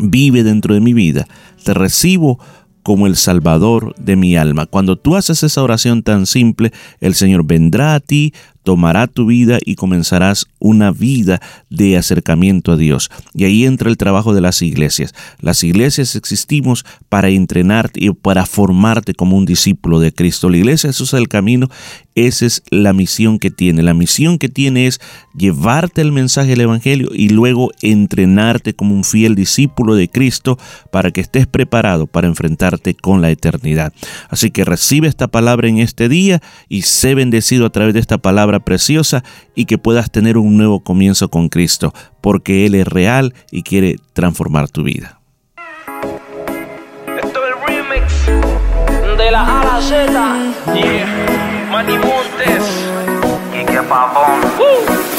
vive dentro de mi vida, te recibo como el Salvador de mi alma. Cuando tú haces esa oración tan simple, el Señor vendrá a ti, tomará tu vida y comenzarás una vida de acercamiento a Dios. Y ahí entra el trabajo de las iglesias. Las iglesias existimos para entrenarte y para formarte como un discípulo de Cristo. La iglesia Jesús es el camino, esa es la misión que tiene. La misión que tiene es llevarte el mensaje del Evangelio y luego entrenarte como un fiel discípulo de Cristo para que estés preparado para enfrentarte con la eternidad. Así que recibe esta palabra en este día y sé bendecido a través de esta palabra preciosa y que puedas tener un nuevo comienzo con Cristo, porque Él es real y quiere transformar tu vida. Esto es el remix de la A a la Z. Yeah. Manny Montes. Y que papón.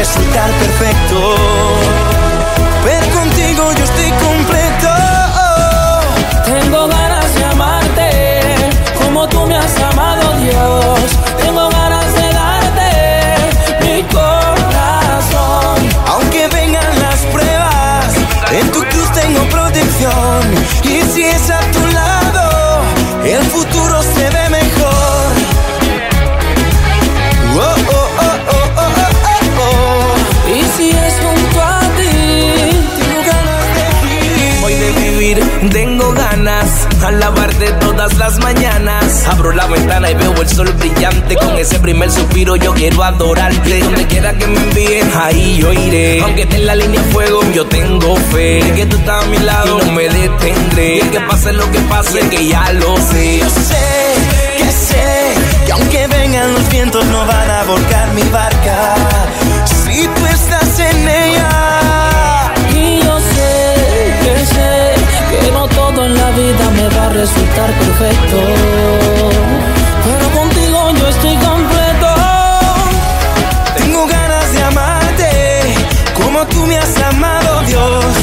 resultar perfecto, ganas alabarte todas las mañanas. Abro la ventana y veo el sol brillante. Con ese primer suspiro yo quiero adorarte. Donde quiera que me envíen, ahí yo iré. Aunque esté en la línea de fuego, yo tengo fe. Que tú estás a mi lado y no me detendré. Que pase lo que pase, que ya lo sé. Yo sé, que sé, que aunque vengan los vientos no van a volcar mi barca. La vida me va a resultar perfecto. Pero contigo yo estoy completo. Tengo ganas de amarte como tú me has amado, Dios.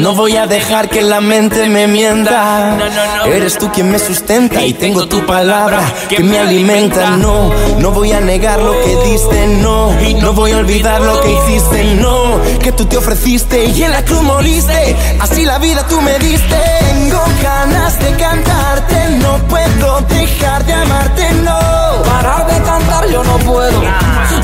No voy a dejar que la mente me mienta. Eres tú quien me sustenta y tengo tu palabra que me alimenta. No, no voy a negar lo que diste, no. No voy a olvidar lo que hiciste, no. Que tú te ofreciste y en la cruz moriste. Así la vida tú me diste. Tengo ganas de cantarte, no puedo dejar de amarte, no. Parar de cantar yo no puedo.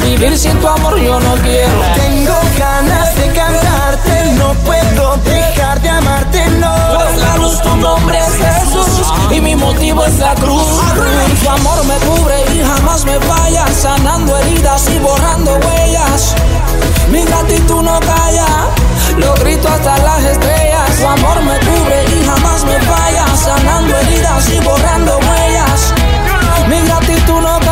Vivir sin tu amor yo no quiero. Tengo ganas de cantarte, no puedo dejar de amarte, no. Pues la luz tu nombre es Jesús y mi motivo es la cruz. Tu amor me cubre y jamás me falla, sanando heridas y borrando huellas. Mi gratitud no calla, lo grito hasta las estrellas. Tu amor me cubre y jamás me falla, sanando heridas y borrando huellas. Mi gratitud no calla,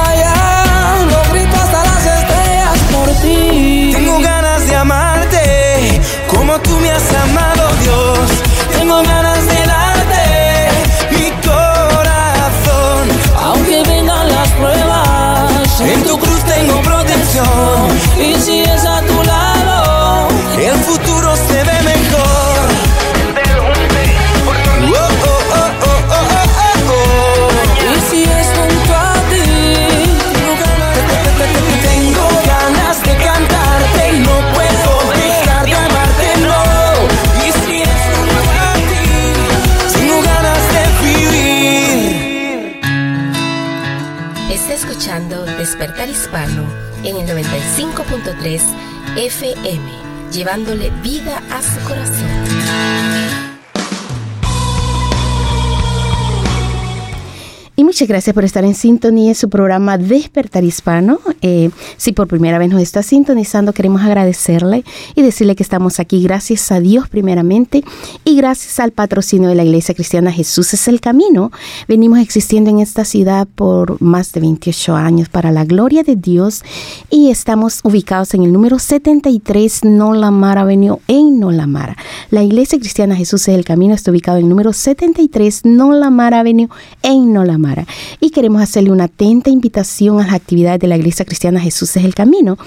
tú me has FM, llevándole vida a su corazón. Muchas gracias por estar en sintonía en su programa Despertar Hispano. Eh, si por primera vez nos está sintonizando, queremos agradecerle y decirle que estamos aquí gracias a Dios primeramente y gracias al patrocinio de la Iglesia Cristiana Jesús es el Camino. Venimos existiendo en esta ciudad por más de 28 años para la gloria de Dios y estamos ubicados en el número 73 Nolamara Avenue en Nolamara. La Iglesia Cristiana Jesús es el Camino está ubicado en el número 73 Nolamara Avenue en Nolamara. Y queremos hacerle una atenta invitación a las actividades de la Iglesia Cristiana Jesús es el Camino.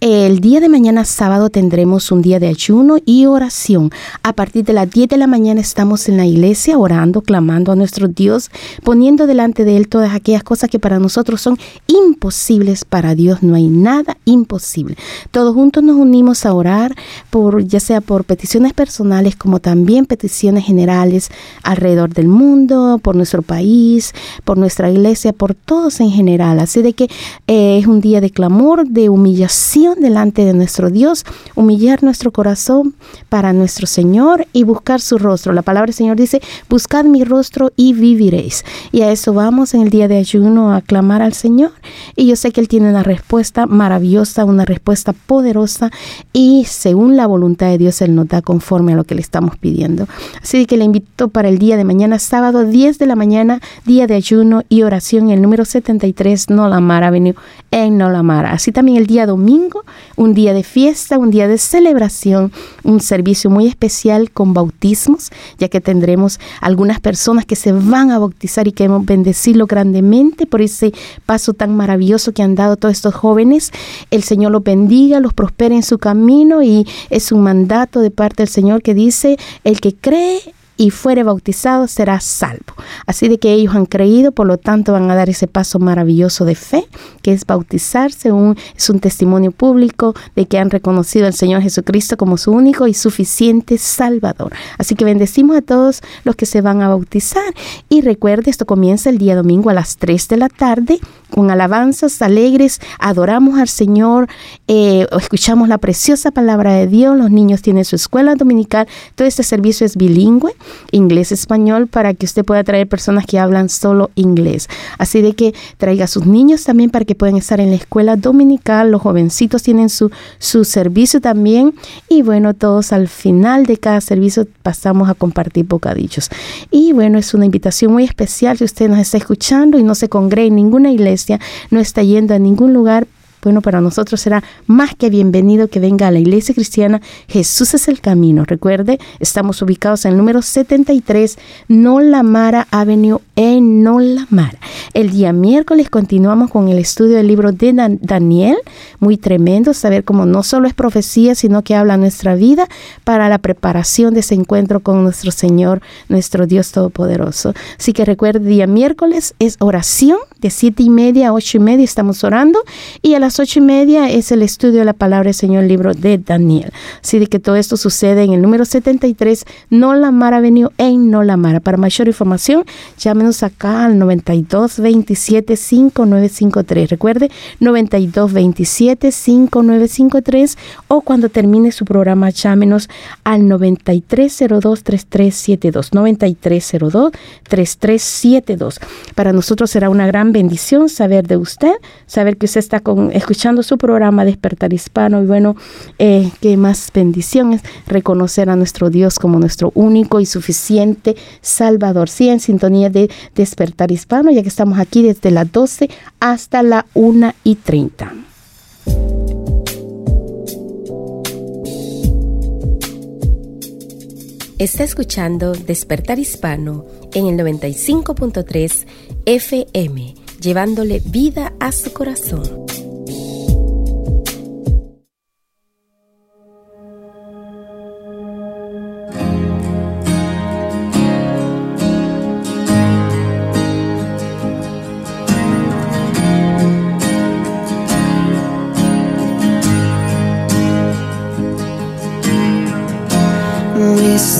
El día de mañana sábado tendremos un día de ayuno y oración. A partir de las 10 de la mañana estamos en la iglesia orando, clamando a nuestro Dios, poniendo delante de Él todas aquellas cosas que para nosotros son imposibles. Para Dios no hay nada imposible. Todos juntos nos unimos a orar por ya sea por peticiones personales como también peticiones generales alrededor del mundo, por nuestro país, por nuestra iglesia, por todos en general. Así de que eh, es un día de clamor, de humillación delante de nuestro Dios, humillar nuestro corazón para nuestro Señor y buscar su rostro. La palabra del Señor dice, buscad mi rostro y viviréis. Y a eso vamos en el día de ayuno a clamar al Señor. Y yo sé que Él tiene una respuesta maravillosa, una respuesta poderosa y según la voluntad de Dios Él nos da conforme a lo que le estamos pidiendo. Así que le invito para el día de mañana, sábado 10 de la mañana, día de ayuno y oración, el número 73, Nolamara Avenue, en Nolamara. Así también el día domingo, un día de fiesta, un día de celebración, un servicio muy especial con bautismos, ya que tendremos algunas personas que se van a bautizar y queremos bendecirlo grandemente por ese paso tan maravilloso que han dado todos estos jóvenes. El Señor los bendiga, los prospere en su camino y es un mandato de parte del Señor que dice, el que cree y fuere bautizado será salvo. Así de que ellos han creído, por lo tanto van a dar ese paso maravilloso de fe, que es bautizarse, un, es un testimonio público de que han reconocido al Señor Jesucristo como su único y suficiente Salvador. Así que bendecimos a todos los que se van a bautizar y recuerde, esto comienza el día domingo a las 3 de la tarde con alabanzas alegres, adoramos al Señor, eh, escuchamos la preciosa palabra de Dios, los niños tienen su escuela dominical, todo este servicio es bilingüe inglés-español para que usted pueda traer personas que hablan solo inglés. Así de que traiga a sus niños también para que puedan estar en la escuela dominical. Los jovencitos tienen su, su servicio también. Y bueno, todos al final de cada servicio pasamos a compartir bocadillos. Y bueno, es una invitación muy especial si usted nos está escuchando y no se congrega en ninguna iglesia, no está yendo a ningún lugar bueno, para nosotros será más que bienvenido que venga a la iglesia cristiana. Jesús es el camino. Recuerde, estamos ubicados en el número 73 Nolamara Avenue en Nolamara. El día miércoles continuamos con el estudio del libro de Daniel. Muy tremendo saber cómo no solo es profecía, sino que habla nuestra vida para la preparación de ese encuentro con nuestro Señor, nuestro Dios Todopoderoso. Así que recuerde, día miércoles es oración de siete y media a ocho y media estamos orando y a las ocho y media es el estudio de la palabra del Señor, libro de Daniel. Así de que todo esto sucede en el número 73, No la Mara Avenue en No la Mara. Para mayor información, llámenos acá al 92 27 5953. Recuerde, 92 27 5953 o cuando termine su programa, llámenos al 9302 3372. 9302 3372. Para nosotros será una gran bendición saber de usted, saber que usted está con, escuchando su programa Despertar Hispano y bueno, eh, qué más bendición es reconocer a nuestro Dios como nuestro único y suficiente Salvador. Sí, en sintonía de Despertar Hispano, ya que estamos aquí desde las 12 hasta la 1 y 30. Está escuchando Despertar Hispano en el 95.3 FM llevándole vida a su corazón.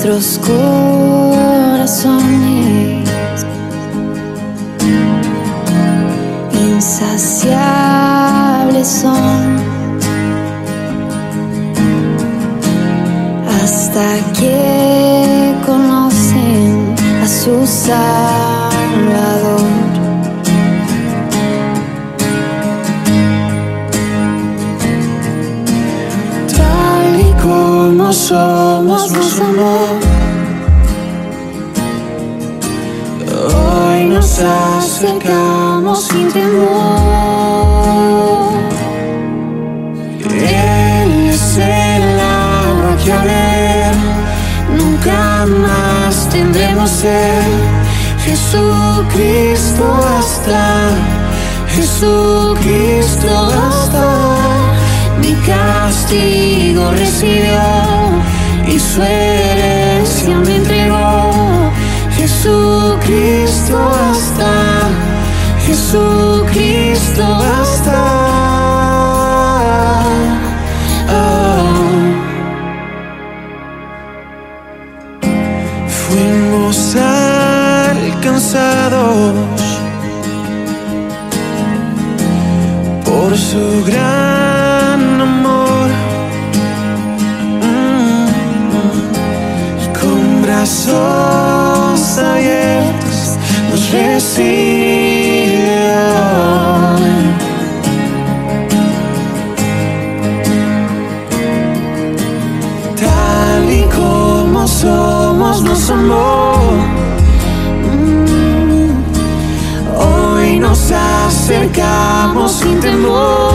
nuestros corazones insaciables son hasta que conocen a su Salvador. Tal y como soy. Nos acercamos sin temor. Él es el agua que a ver nunca más tendremos ser. Jesucristo basta, Jesucristo basta. Mi castigo recibió y su herencia me entregó. Jesucristo basta, Jesucristo basta. Ah. Fuimos alcanzados por su gran Tal y como somos, nos amó. Mm. Hoy nos acercamos sin temor.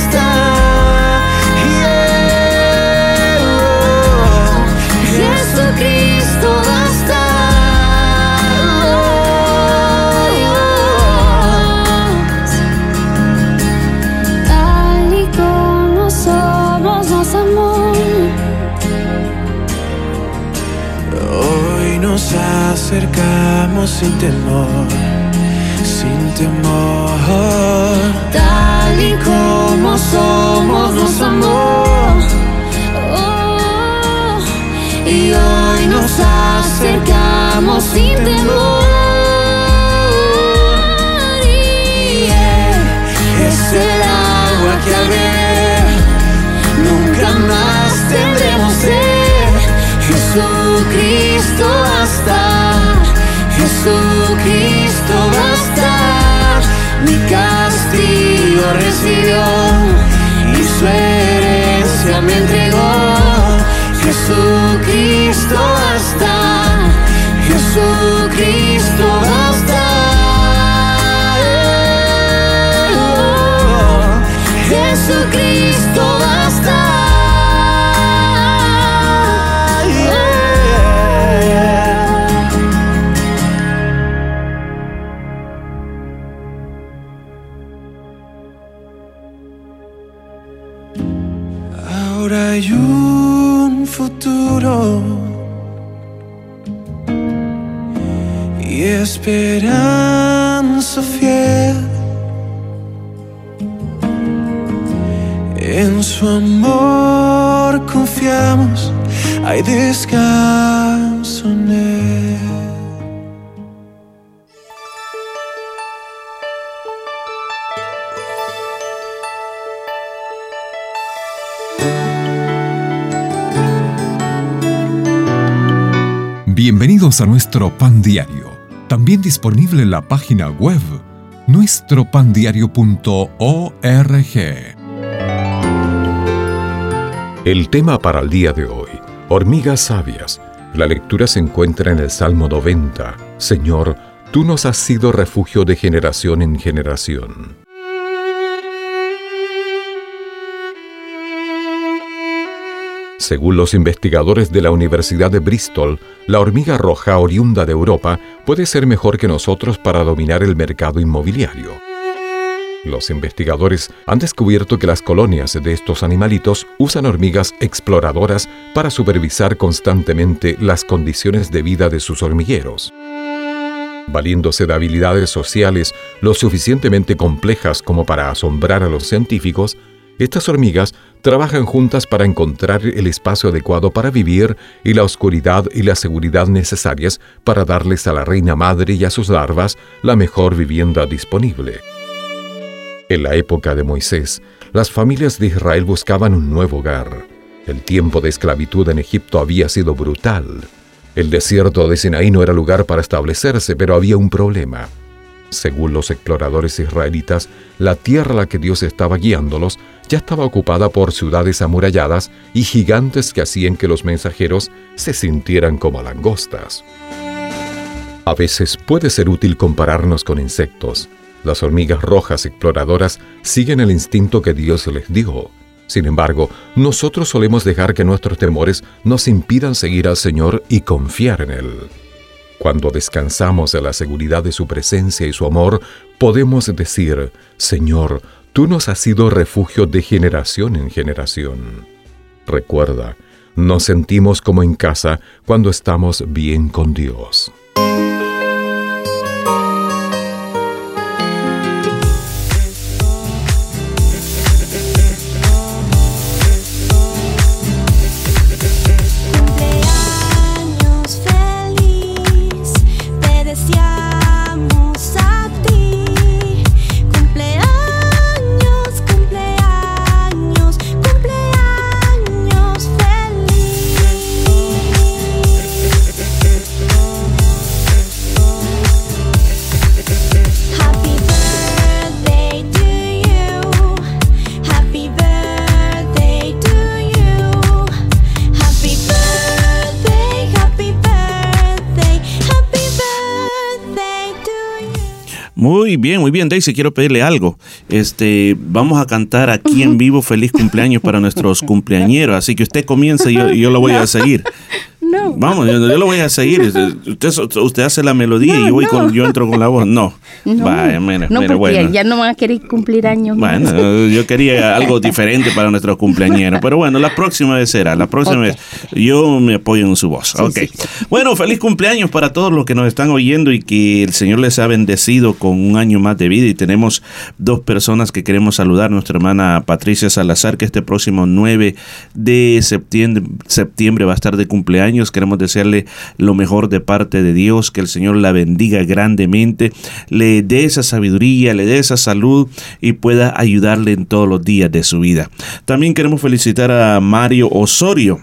Acercamos sin temor, sin temor. Tal y como somos, nos amó. Oh, y hoy nos acercamos sin temor. Y es el agua que al nunca más tendremos sed. Jesucristo basta, castigo recibió y su herencia me entregó. Jesucristo basta, Jesucristo hay descanso en él. Bienvenidos a nuestro pan diario, también disponible en la página web nuestropandiario.org. El tema para el día de hoy, hormigas sabias. La lectura se encuentra en el Salmo 90. Señor, tú nos has sido refugio de generación en generación. Según los investigadores de la Universidad de Bristol, la hormiga roja oriunda de Europa puede ser mejor que nosotros para dominar el mercado inmobiliario. Los investigadores han descubierto que las colonias de estos animalitos usan hormigas exploradoras para supervisar constantemente las condiciones de vida de sus hormigueros. Valiéndose de habilidades sociales lo suficientemente complejas como para asombrar a los científicos, estas hormigas trabajan juntas para encontrar el espacio adecuado para vivir y la oscuridad y la seguridad necesarias para darles a la reina madre y a sus larvas la mejor vivienda disponible. En la época de Moisés, las familias de Israel buscaban un nuevo hogar. El tiempo de esclavitud en Egipto había sido brutal. El desierto de Sinaí no era lugar para establecerse, pero había un problema. Según los exploradores israelitas, la tierra a la que Dios estaba guiándolos ya estaba ocupada por ciudades amuralladas y gigantes que hacían que los mensajeros se sintieran como langostas. A veces puede ser útil compararnos con insectos. Las hormigas rojas exploradoras siguen el instinto que Dios les dio. Sin embargo, nosotros solemos dejar que nuestros temores nos impidan seguir al Señor y confiar en Él. Cuando descansamos en la seguridad de su presencia y su amor, podemos decir, Señor, tú nos has sido refugio de generación en generación. Recuerda, nos sentimos como en casa cuando estamos bien con Dios. Bien, muy bien, Daisy, quiero pedirle algo. Este, vamos a cantar aquí en vivo feliz cumpleaños para nuestros cumpleañeros, así que usted comience y yo, yo lo voy a seguir. No. Vamos, yo, yo lo voy a seguir. Usted, usted hace la melodía y yo, voy con, yo entro con la voz. No. Vaya, mire, no porque bueno. ya no van a querer cumplir años. más. Bueno, yo quería algo diferente para nuestros cumpleañeros. Pero bueno, la próxima vez será. La próxima vez yo me apoyo en su voz. ok. Bueno, feliz cumpleaños para todos los que nos están oyendo y que el Señor les ha bendecido con un año más de vida. Y tenemos dos personas que queremos saludar. Nuestra hermana Patricia Salazar, que este próximo 9 de septiembre, septiembre va a estar de cumpleaños. Queremos desearle lo mejor de parte de Dios, que el Señor la bendiga grandemente, le dé esa sabiduría, le dé esa salud y pueda ayudarle en todos los días de su vida. También queremos felicitar a Mario Osorio.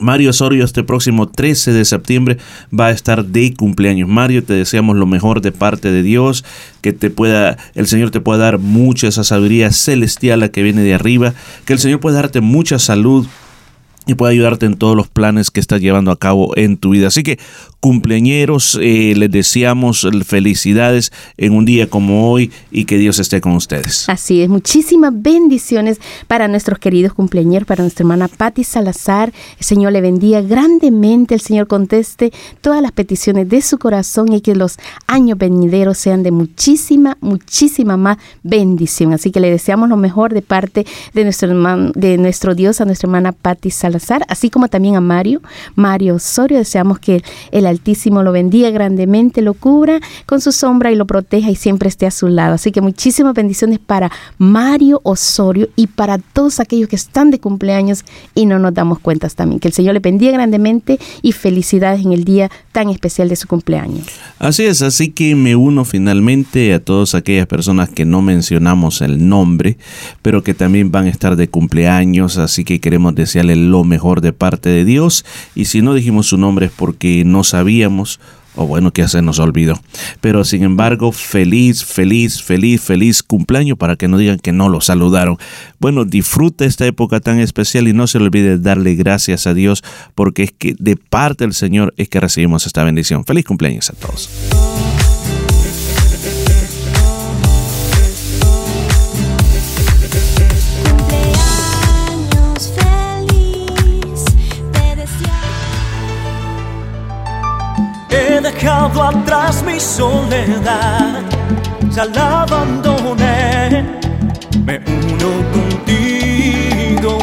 Mario Osorio este próximo 13 de septiembre va a estar de cumpleaños. Mario, te deseamos lo mejor de parte de Dios, que te pueda el Señor te pueda dar mucha esa sabiduría celestial la que viene de arriba, que el Señor pueda darte mucha salud, y puede ayudarte en todos los planes que estás llevando a cabo en tu vida. Así que cumpleañeros, eh, les deseamos felicidades en un día como hoy y que Dios esté con ustedes. Así es, muchísimas bendiciones para nuestros queridos cumpleaños, para nuestra hermana Patti Salazar. El Señor le bendiga grandemente, el Señor conteste todas las peticiones de su corazón y que los años venideros sean de muchísima, muchísima más bendición. Así que le deseamos lo mejor de parte de nuestro, hermano, de nuestro Dios a nuestra hermana Patti Salazar, así como también a Mario, Mario Osorio. Deseamos que el Altísimo lo bendiga grandemente, lo cubra con su sombra y lo proteja y siempre esté a su lado. Así que muchísimas bendiciones para Mario Osorio y para todos aquellos que están de cumpleaños y no nos damos cuentas también. Que el Señor le bendiga grandemente y felicidades en el día tan especial de su cumpleaños. Así es, así que me uno finalmente a todas aquellas personas que no mencionamos el nombre, pero que también van a estar de cumpleaños, así que queremos desearle lo mejor de parte de Dios. Y si no dijimos su nombre es porque no sabíamos o bueno, que se nos olvidó. Pero sin embargo, feliz, feliz, feliz, feliz cumpleaños para que no digan que no lo saludaron. Bueno, disfruta esta época tan especial y no se olvide darle gracias a Dios porque es que de parte del Señor es que recibimos esta bendición. Feliz cumpleaños a todos. He dejado atrás mi soledad ya la abandoné, me uno contigo.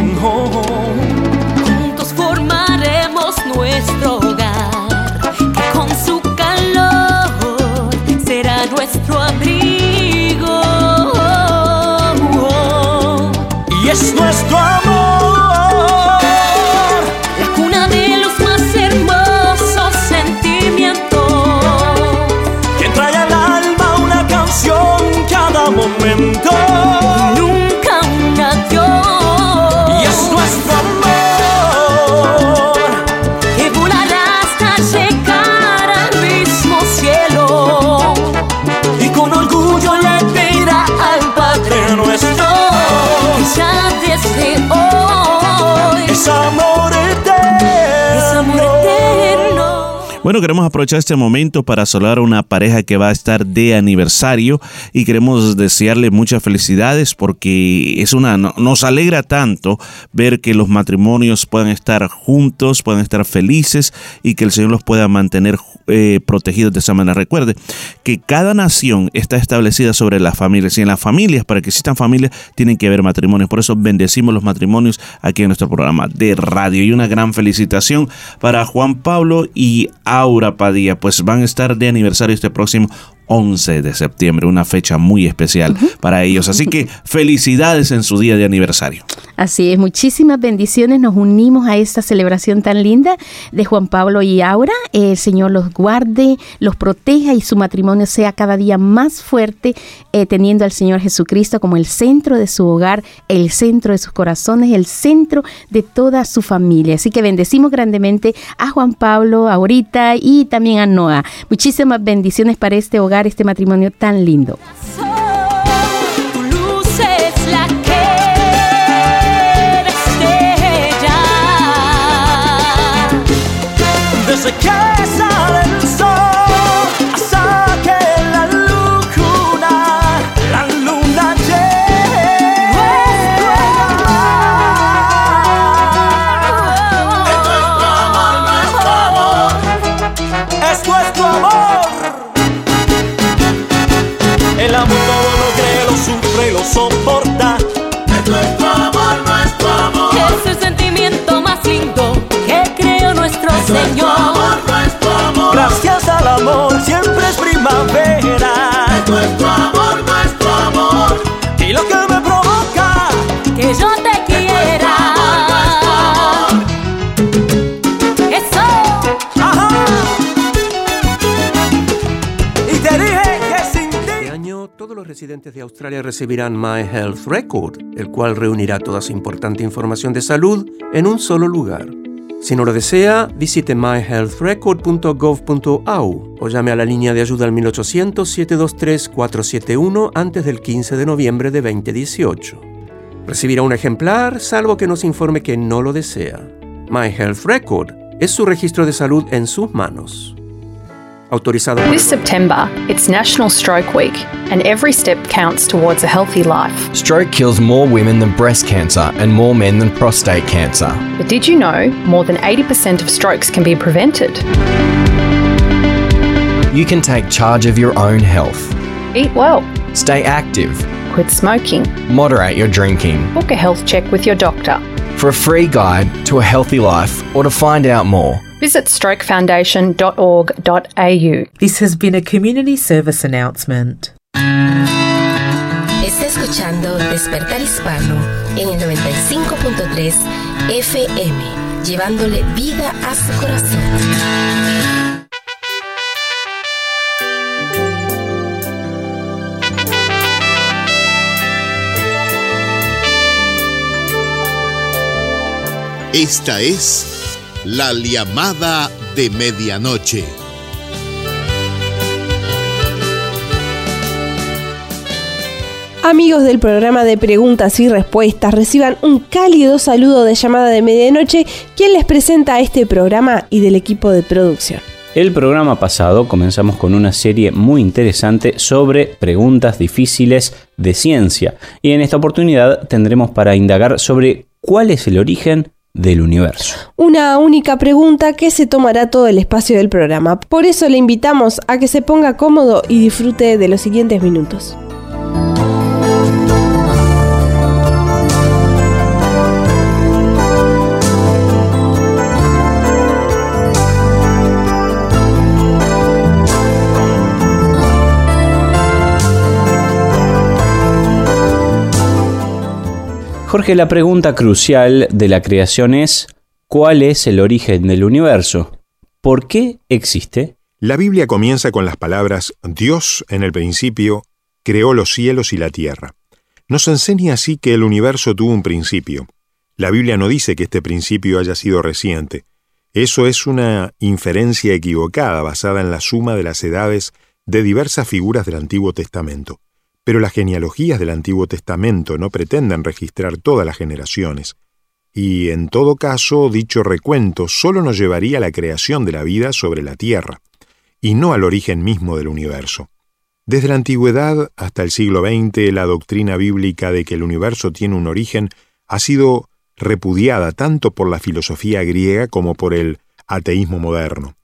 Juntos formaremos nuestro hogar, que con su calor será nuestro abrigo. Y es nuestro amor. Bueno, queremos aprovechar este momento para saludar a una pareja que va a estar de aniversario y queremos desearle muchas felicidades porque es una no- nos alegra tanto ver que los matrimonios puedan estar juntos, puedan estar felices y que el Señor los pueda mantener eh, protegidos de esa manera. Recuerde que cada nación está establecida sobre las familias y en las familias, para que existan familias, tienen que haber matrimonios. Por eso bendecimos los matrimonios aquí en nuestro programa de radio. Y una gran felicitación para Juan Pablo y Aura Padilla, pues van a estar de aniversario este próximo 11 de septiembre, una fecha muy especial para ellos. Así que felicidades en su día de aniversario. Así es, muchísimas bendiciones. Nos unimos a esta celebración tan linda de Juan Pablo y Aura. El Señor los guarde, los proteja y su matrimonio sea cada día más fuerte, eh, teniendo al Señor Jesucristo como el centro de su hogar, el centro de sus corazones, el centro de toda su familia. Así que bendecimos grandemente a Juan Pablo, a Aurita y también a Noah. Muchísimas bendiciones para este hogar, este matrimonio tan lindo. Lo que me provoca Que yo te quiera. Eso. y te dije que sin ti. Este año todos los residentes de Australia recibirán My Health Record, el cual reunirá toda su importante información de salud en un solo lugar. Si no lo desea, visite myhealthrecord.gov.au o llame a la línea de ayuda al 1800-723-471 antes del 15 de noviembre de 2018. Recibirá un ejemplar salvo que nos informe que no lo desea. My Health Record es su registro de salud en sus manos. Autorizado This September, it's National Stroke Week, and every step counts towards a healthy life. Stroke kills more women than breast cancer and more men than prostate cancer. But did you know more than 80% of strokes can be prevented? You can take charge of your own health. Eat well, Stay active. quit smoking, Moderate your drinking. book a health check with your doctor. For a free guide to a healthy life or to find out more, Visit strokefoundation.org.au. This has been a community service announcement. Está escuchando Despertar Hispano en el 95.3 FM, llevándole vida a su corazón. Esta es la llamada de medianoche. Amigos del programa de preguntas y respuestas, reciban un cálido saludo de llamada de medianoche, quien les presenta este programa y del equipo de producción. El programa pasado comenzamos con una serie muy interesante sobre preguntas difíciles de ciencia y en esta oportunidad tendremos para indagar sobre cuál es el origen del universo. Una única pregunta que se tomará todo el espacio del programa. Por eso le invitamos a que se ponga cómodo y disfrute de los siguientes minutos. Jorge, la pregunta crucial de la creación es, ¿cuál es el origen del universo? ¿Por qué existe? La Biblia comienza con las palabras Dios en el principio creó los cielos y la tierra. Nos enseña así que el universo tuvo un principio. La Biblia no dice que este principio haya sido reciente. Eso es una inferencia equivocada basada en la suma de las edades de diversas figuras del Antiguo Testamento. Pero las genealogías del Antiguo Testamento no pretenden registrar todas las generaciones, y en todo caso dicho recuento solo nos llevaría a la creación de la vida sobre la Tierra, y no al origen mismo del universo. Desde la antigüedad hasta el siglo XX, la doctrina bíblica de que el universo tiene un origen ha sido repudiada tanto por la filosofía griega como por el ateísmo moderno.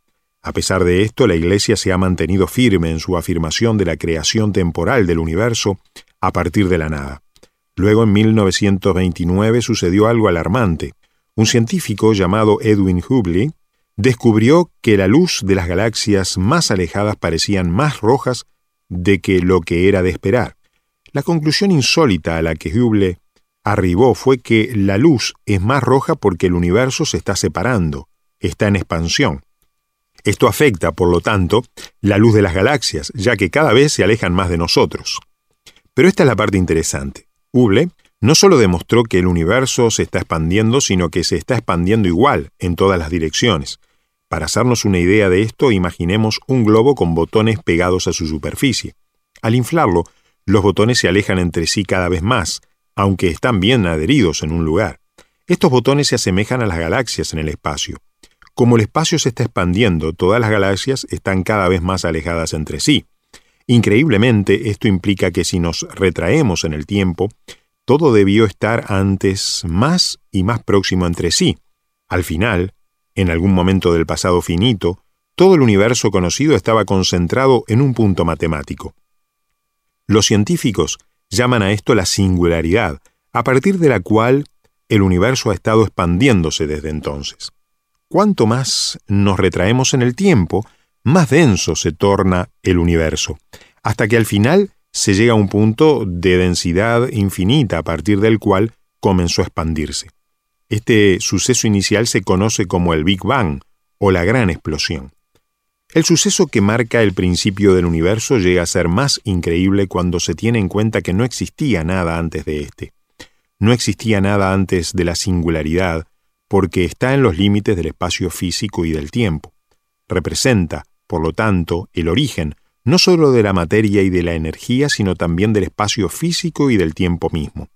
A pesar de esto, la Iglesia se ha mantenido firme en su afirmación de la creación temporal del universo a partir de la nada. Luego, en 1929, sucedió algo alarmante. Un científico llamado Edwin Hubble descubrió que la luz de las galaxias más alejadas parecían más rojas de que lo que era de esperar. La conclusión insólita a la que Hubble arribó fue que la luz es más roja porque el universo se está separando, está en expansión. Esto afecta, por lo tanto, la luz de las galaxias, ya que cada vez se alejan más de nosotros. Pero esta es la parte interesante. Hubble no solo demostró que el universo se está expandiendo, sino que se está expandiendo igual en todas las direcciones. Para hacernos una idea de esto, imaginemos un globo con botones pegados a su superficie. Al inflarlo, los botones se alejan entre sí cada vez más, aunque están bien adheridos en un lugar. Estos botones se asemejan a las galaxias en el espacio. Como el espacio se está expandiendo, todas las galaxias están cada vez más alejadas entre sí. Increíblemente, esto implica que si nos retraemos en el tiempo, todo debió estar antes más y más próximo entre sí. Al final, en algún momento del pasado finito, todo el universo conocido estaba concentrado en un punto matemático. Los científicos llaman a esto la singularidad, a partir de la cual el universo ha estado expandiéndose desde entonces. Cuanto más nos retraemos en el tiempo, más denso se torna el universo, hasta que al final se llega a un punto de densidad infinita a partir del cual comenzó a expandirse. Este suceso inicial se conoce como el Big Bang o la gran explosión. El suceso que marca el principio del universo llega a ser más increíble cuando se tiene en cuenta que no existía nada antes de éste. No existía nada antes de la singularidad, porque está en los límites del espacio físico y del tiempo. Representa, por lo tanto, el origen no sólo de la materia y de la energía, sino también del espacio físico y del tiempo mismo.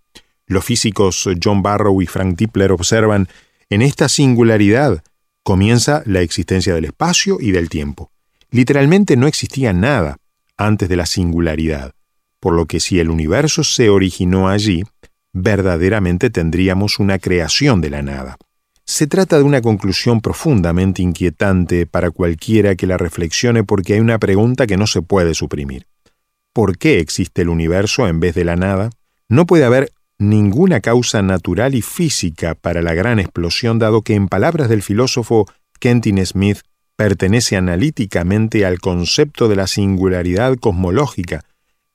Los físicos John Barrow y Frank Tipler observan, en esta singularidad comienza la existencia del espacio y del tiempo. Literalmente no existía nada antes de la singularidad, por lo que si el universo se originó allí, verdaderamente tendríamos una creación de la nada. Se trata de una conclusión profundamente inquietante para cualquiera que la reflexione porque hay una pregunta que no se puede suprimir. ¿Por qué existe el universo en vez de la nada? No puede haber ninguna causa natural y física para la gran explosión dado que en palabras del filósofo Kentin Smith pertenece analíticamente al concepto de la singularidad cosmológica,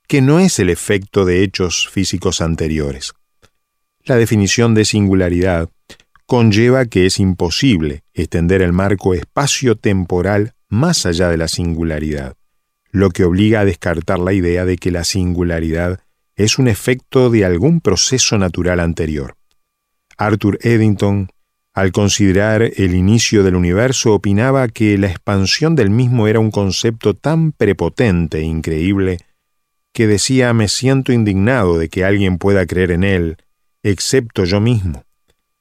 que no es el efecto de hechos físicos anteriores. La definición de singularidad conlleva que es imposible extender el marco espacio-temporal más allá de la singularidad, lo que obliga a descartar la idea de que la singularidad es un efecto de algún proceso natural anterior. Arthur Eddington, al considerar el inicio del universo, opinaba que la expansión del mismo era un concepto tan prepotente e increíble que decía me siento indignado de que alguien pueda creer en él, excepto yo mismo.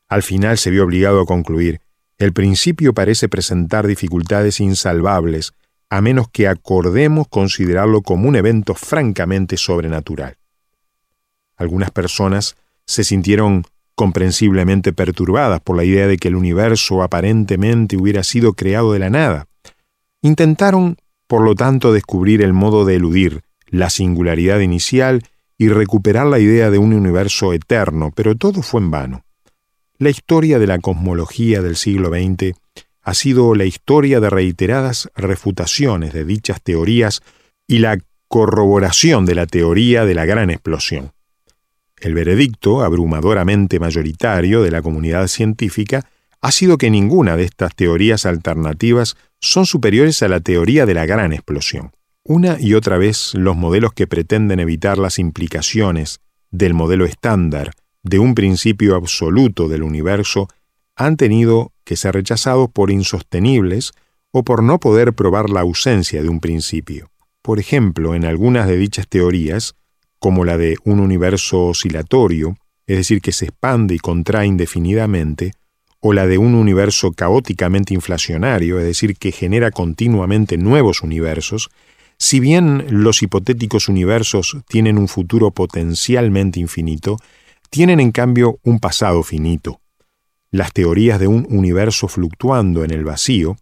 Al final se vio obligado a concluir, el principio parece presentar dificultades insalvables, a menos que acordemos considerarlo como un evento francamente sobrenatural. Algunas personas se sintieron comprensiblemente perturbadas por la idea de que el universo aparentemente hubiera sido creado de la nada. Intentaron, por lo tanto, descubrir el modo de eludir la singularidad inicial y recuperar la idea de un universo eterno, pero todo fue en vano. La historia de la cosmología del siglo XX ha sido la historia de reiteradas refutaciones de dichas teorías y la corroboración de la teoría de la gran explosión. El veredicto, abrumadoramente mayoritario de la comunidad científica, ha sido que ninguna de estas teorías alternativas son superiores a la teoría de la gran explosión. Una y otra vez los modelos que pretenden evitar las implicaciones del modelo estándar de un principio absoluto del universo han tenido que ser rechazados por insostenibles o por no poder probar la ausencia de un principio. Por ejemplo, en algunas de dichas teorías, como la de un universo oscilatorio, es decir, que se expande y contrae indefinidamente, o la de un universo caóticamente inflacionario, es decir, que genera continuamente nuevos universos, si bien los hipotéticos universos tienen un futuro potencialmente infinito, tienen en cambio un pasado finito. Las teorías de un universo fluctuando en el vacío,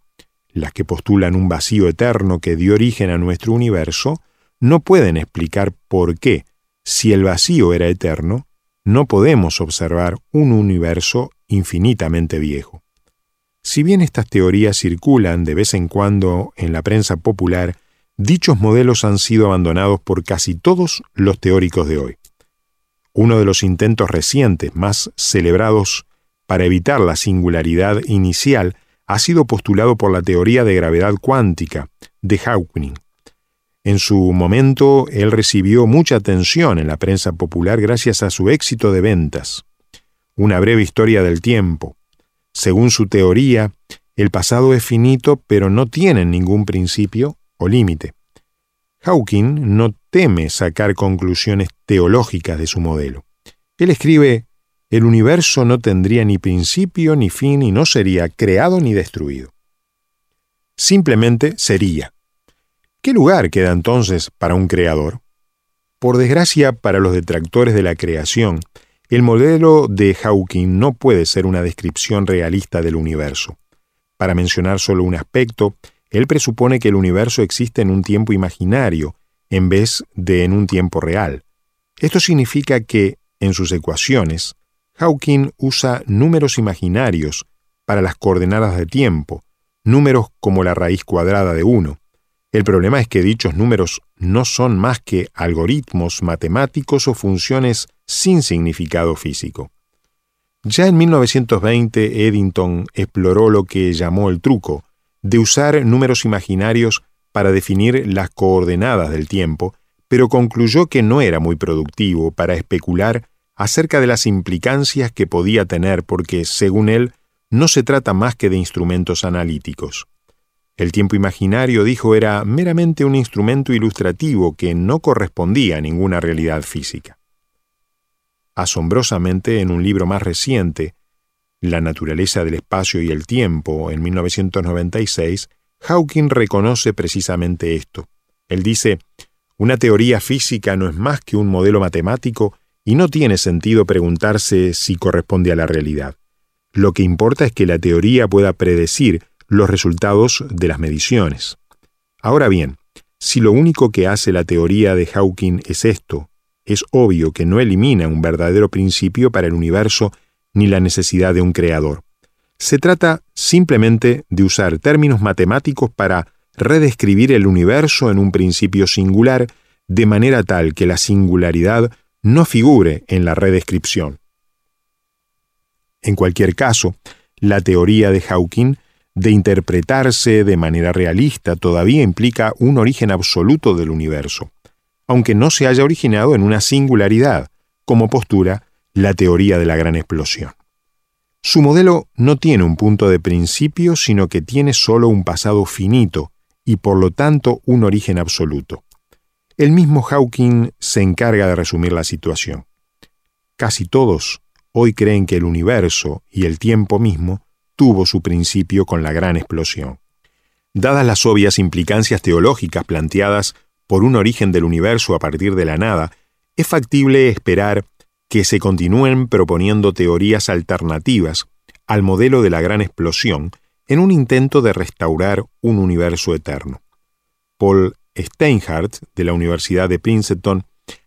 las que postulan un vacío eterno que dio origen a nuestro universo, no pueden explicar por qué, si el vacío era eterno, no podemos observar un universo infinitamente viejo. Si bien estas teorías circulan de vez en cuando en la prensa popular, dichos modelos han sido abandonados por casi todos los teóricos de hoy. Uno de los intentos recientes más celebrados para evitar la singularidad inicial ha sido postulado por la teoría de gravedad cuántica de Hawking. En su momento, él recibió mucha atención en la prensa popular gracias a su éxito de ventas. Una breve historia del tiempo. Según su teoría, el pasado es finito, pero no tiene ningún principio o límite. Hawking no teme sacar conclusiones teológicas de su modelo. Él escribe, el universo no tendría ni principio ni fin y no sería creado ni destruido. Simplemente sería. ¿Qué lugar queda entonces para un creador? Por desgracia para los detractores de la creación, el modelo de Hawking no puede ser una descripción realista del universo. Para mencionar solo un aspecto, él presupone que el universo existe en un tiempo imaginario en vez de en un tiempo real. Esto significa que, en sus ecuaciones, Hawking usa números imaginarios para las coordenadas de tiempo, números como la raíz cuadrada de 1. El problema es que dichos números no son más que algoritmos matemáticos o funciones sin significado físico. Ya en 1920 Eddington exploró lo que llamó el truco de usar números imaginarios para definir las coordenadas del tiempo, pero concluyó que no era muy productivo para especular acerca de las implicancias que podía tener porque, según él, no se trata más que de instrumentos analíticos. El tiempo imaginario, dijo, era meramente un instrumento ilustrativo que no correspondía a ninguna realidad física. Asombrosamente, en un libro más reciente, La naturaleza del espacio y el tiempo, en 1996, Hawking reconoce precisamente esto. Él dice, una teoría física no es más que un modelo matemático y no tiene sentido preguntarse si corresponde a la realidad. Lo que importa es que la teoría pueda predecir los resultados de las mediciones. Ahora bien, si lo único que hace la teoría de Hawking es esto, es obvio que no elimina un verdadero principio para el universo ni la necesidad de un creador. Se trata simplemente de usar términos matemáticos para redescribir el universo en un principio singular de manera tal que la singularidad no figure en la redescripción. En cualquier caso, la teoría de Hawking de interpretarse de manera realista todavía implica un origen absoluto del universo, aunque no se haya originado en una singularidad, como postura la teoría de la gran explosión. Su modelo no tiene un punto de principio, sino que tiene solo un pasado finito y por lo tanto un origen absoluto. El mismo Hawking se encarga de resumir la situación. Casi todos hoy creen que el universo y el tiempo mismo tuvo su principio con la gran explosión. Dadas las obvias implicancias teológicas planteadas por un origen del universo a partir de la nada, es factible esperar que se continúen proponiendo teorías alternativas al modelo de la gran explosión en un intento de restaurar un universo eterno. Paul Steinhardt, de la Universidad de Princeton,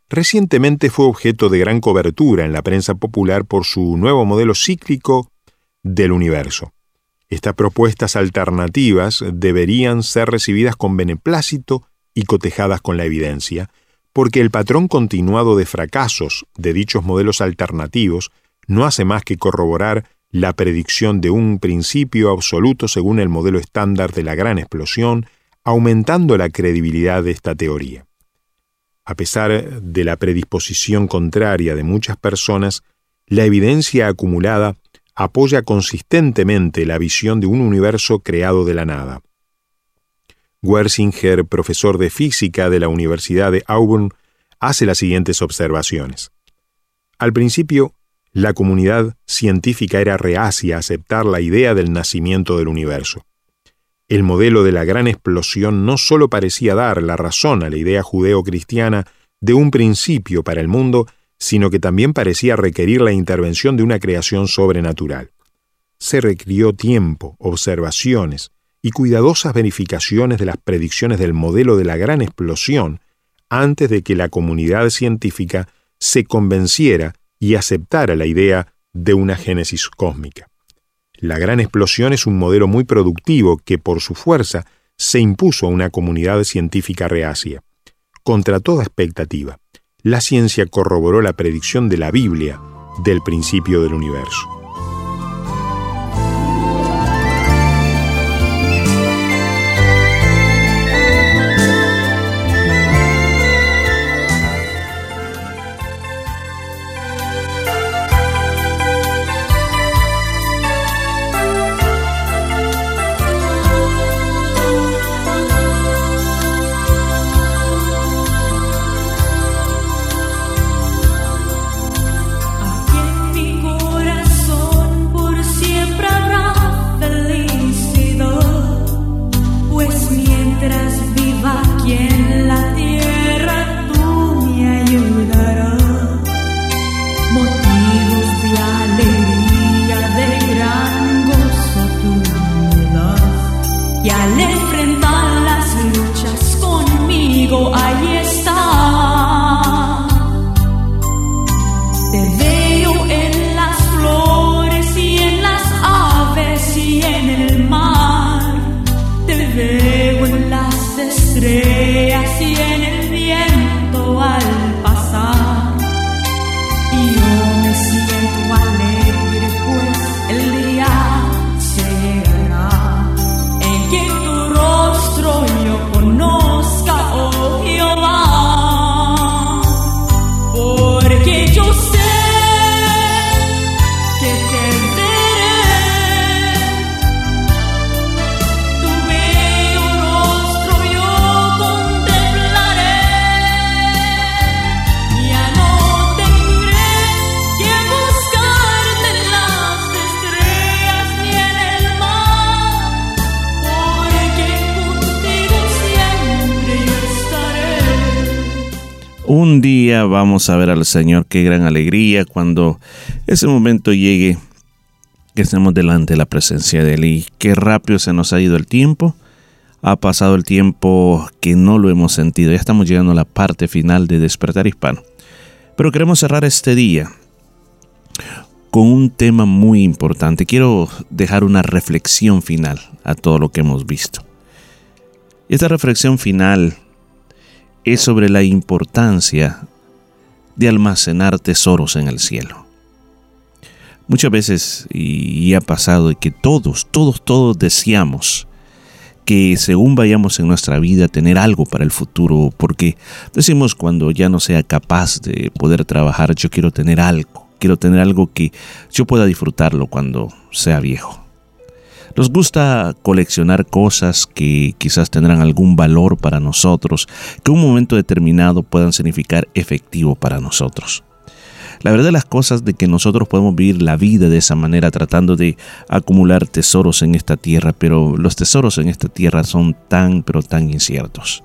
recientemente fue objeto de gran cobertura en la prensa popular por su nuevo modelo cíclico del universo. Estas propuestas alternativas deberían ser recibidas con beneplácito y cotejadas con la evidencia, porque el patrón continuado de fracasos de dichos modelos alternativos no hace más que corroborar la predicción de un principio absoluto según el modelo estándar de la gran explosión, aumentando la credibilidad de esta teoría. A pesar de la predisposición contraria de muchas personas, la evidencia acumulada apoya consistentemente la visión de un universo creado de la nada. Wersinger, profesor de física de la Universidad de Auburn, hace las siguientes observaciones. Al principio, la comunidad científica era reacia a aceptar la idea del nacimiento del universo. El modelo de la gran explosión no sólo parecía dar la razón a la idea judeo-cristiana de un principio para el mundo, sino que también parecía requerir la intervención de una creación sobrenatural. Se requirió tiempo, observaciones y cuidadosas verificaciones de las predicciones del modelo de la gran explosión antes de que la comunidad científica se convenciera y aceptara la idea de una génesis cósmica. La gran explosión es un modelo muy productivo que por su fuerza se impuso a una comunidad científica reacia. Contra toda expectativa, la ciencia corroboró la predicción de la Biblia del principio del universo. Un día vamos a ver al Señor, qué gran alegría cuando ese momento llegue, que estemos delante de la presencia de Él y qué rápido se nos ha ido el tiempo. Ha pasado el tiempo que no lo hemos sentido. Ya estamos llegando a la parte final de Despertar Hispano. Pero queremos cerrar este día con un tema muy importante. Quiero dejar una reflexión final a todo lo que hemos visto. Esta reflexión final es sobre la importancia de almacenar tesoros en el cielo. Muchas veces, y ha pasado, que todos, todos, todos deseamos que según vayamos en nuestra vida tener algo para el futuro, porque decimos cuando ya no sea capaz de poder trabajar, yo quiero tener algo, quiero tener algo que yo pueda disfrutarlo cuando sea viejo. Nos gusta coleccionar cosas que quizás tendrán algún valor para nosotros, que un momento determinado puedan significar efectivo para nosotros. La verdad de las cosas de que nosotros podemos vivir la vida de esa manera tratando de acumular tesoros en esta tierra, pero los tesoros en esta tierra son tan pero tan inciertos.